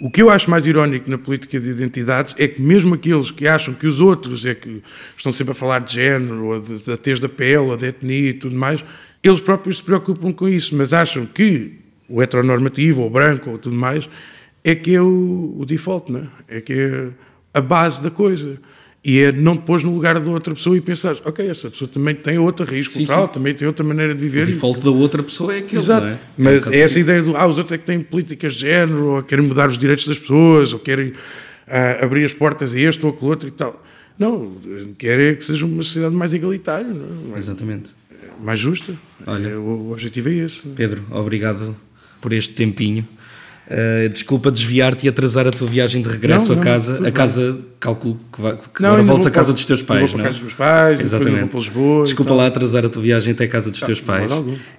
[SPEAKER 2] O que eu acho mais irónico na política de identidades é que mesmo aqueles que acham que os outros é que estão sempre a falar de género, ou da tez da pele, ou da etnia e tudo mais, eles próprios se preocupam com isso, mas acham que o heteronormativo, ou branco, ou tudo mais, é que é o, o default, não é? É que é a base da coisa. E é não te pôs no lugar da outra pessoa e pensar, ok, essa pessoa também tem outra raiz
[SPEAKER 1] Sim,
[SPEAKER 2] cultural,
[SPEAKER 1] sim.
[SPEAKER 2] também tem outra maneira de viver.
[SPEAKER 1] O default da outra pessoa é aquele,
[SPEAKER 2] Exato.
[SPEAKER 1] não é?
[SPEAKER 2] Mas
[SPEAKER 1] um bocado
[SPEAKER 2] é essa
[SPEAKER 1] por aí.
[SPEAKER 2] ideia do, ah, os outros é que têm políticas de género, ou querem mudar os direitos das pessoas, ou querem ah, abrir as portas a este ou aquele outro e tal. Não, quer é que seja uma sociedade mais igualitária, não é?
[SPEAKER 1] Exatamente.
[SPEAKER 2] mais justa.
[SPEAKER 1] Olha.
[SPEAKER 2] É, o objetivo é esse.
[SPEAKER 1] Pedro, obrigado por este tempinho. Uh, desculpa desviar-te e atrasar a tua viagem de regresso
[SPEAKER 2] Não,
[SPEAKER 1] a
[SPEAKER 2] não,
[SPEAKER 1] casa.
[SPEAKER 2] tudo
[SPEAKER 1] A casa, calculo que, vai, que
[SPEAKER 2] Não,
[SPEAKER 1] agora
[SPEAKER 2] vou
[SPEAKER 1] à casa
[SPEAKER 2] para-
[SPEAKER 1] dos teus
[SPEAKER 2] vou
[SPEAKER 1] pais,
[SPEAKER 2] para
[SPEAKER 1] não
[SPEAKER 2] a
[SPEAKER 1] é?
[SPEAKER 2] casa dos meus pais,
[SPEAKER 1] Exatamente.
[SPEAKER 2] vou para Lisboa
[SPEAKER 1] Desculpa lá atrasar a tua viagem até a casa dos teus pais.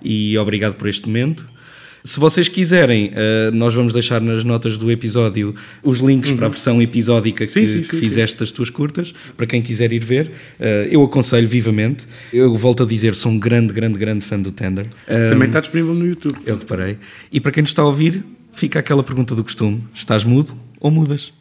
[SPEAKER 1] E obrigado por este momento. Se vocês quiserem, uh, nós vamos deixar nas notas do episódio os links para a versão episódica que,
[SPEAKER 2] Uhum. Sim, sim,
[SPEAKER 1] que
[SPEAKER 2] sim,
[SPEAKER 1] fizeste das tuas curtas, para quem quiser ir ver. Uh, eu aconselho vivamente. Eu volto a dizer, sou um grande, grande, grande fã do Tender.
[SPEAKER 2] Também está disponível no YouTube.
[SPEAKER 1] eu reparei. E para quem nos está a ouvir, fica aquela pergunta do costume: estás mudo ou mudas?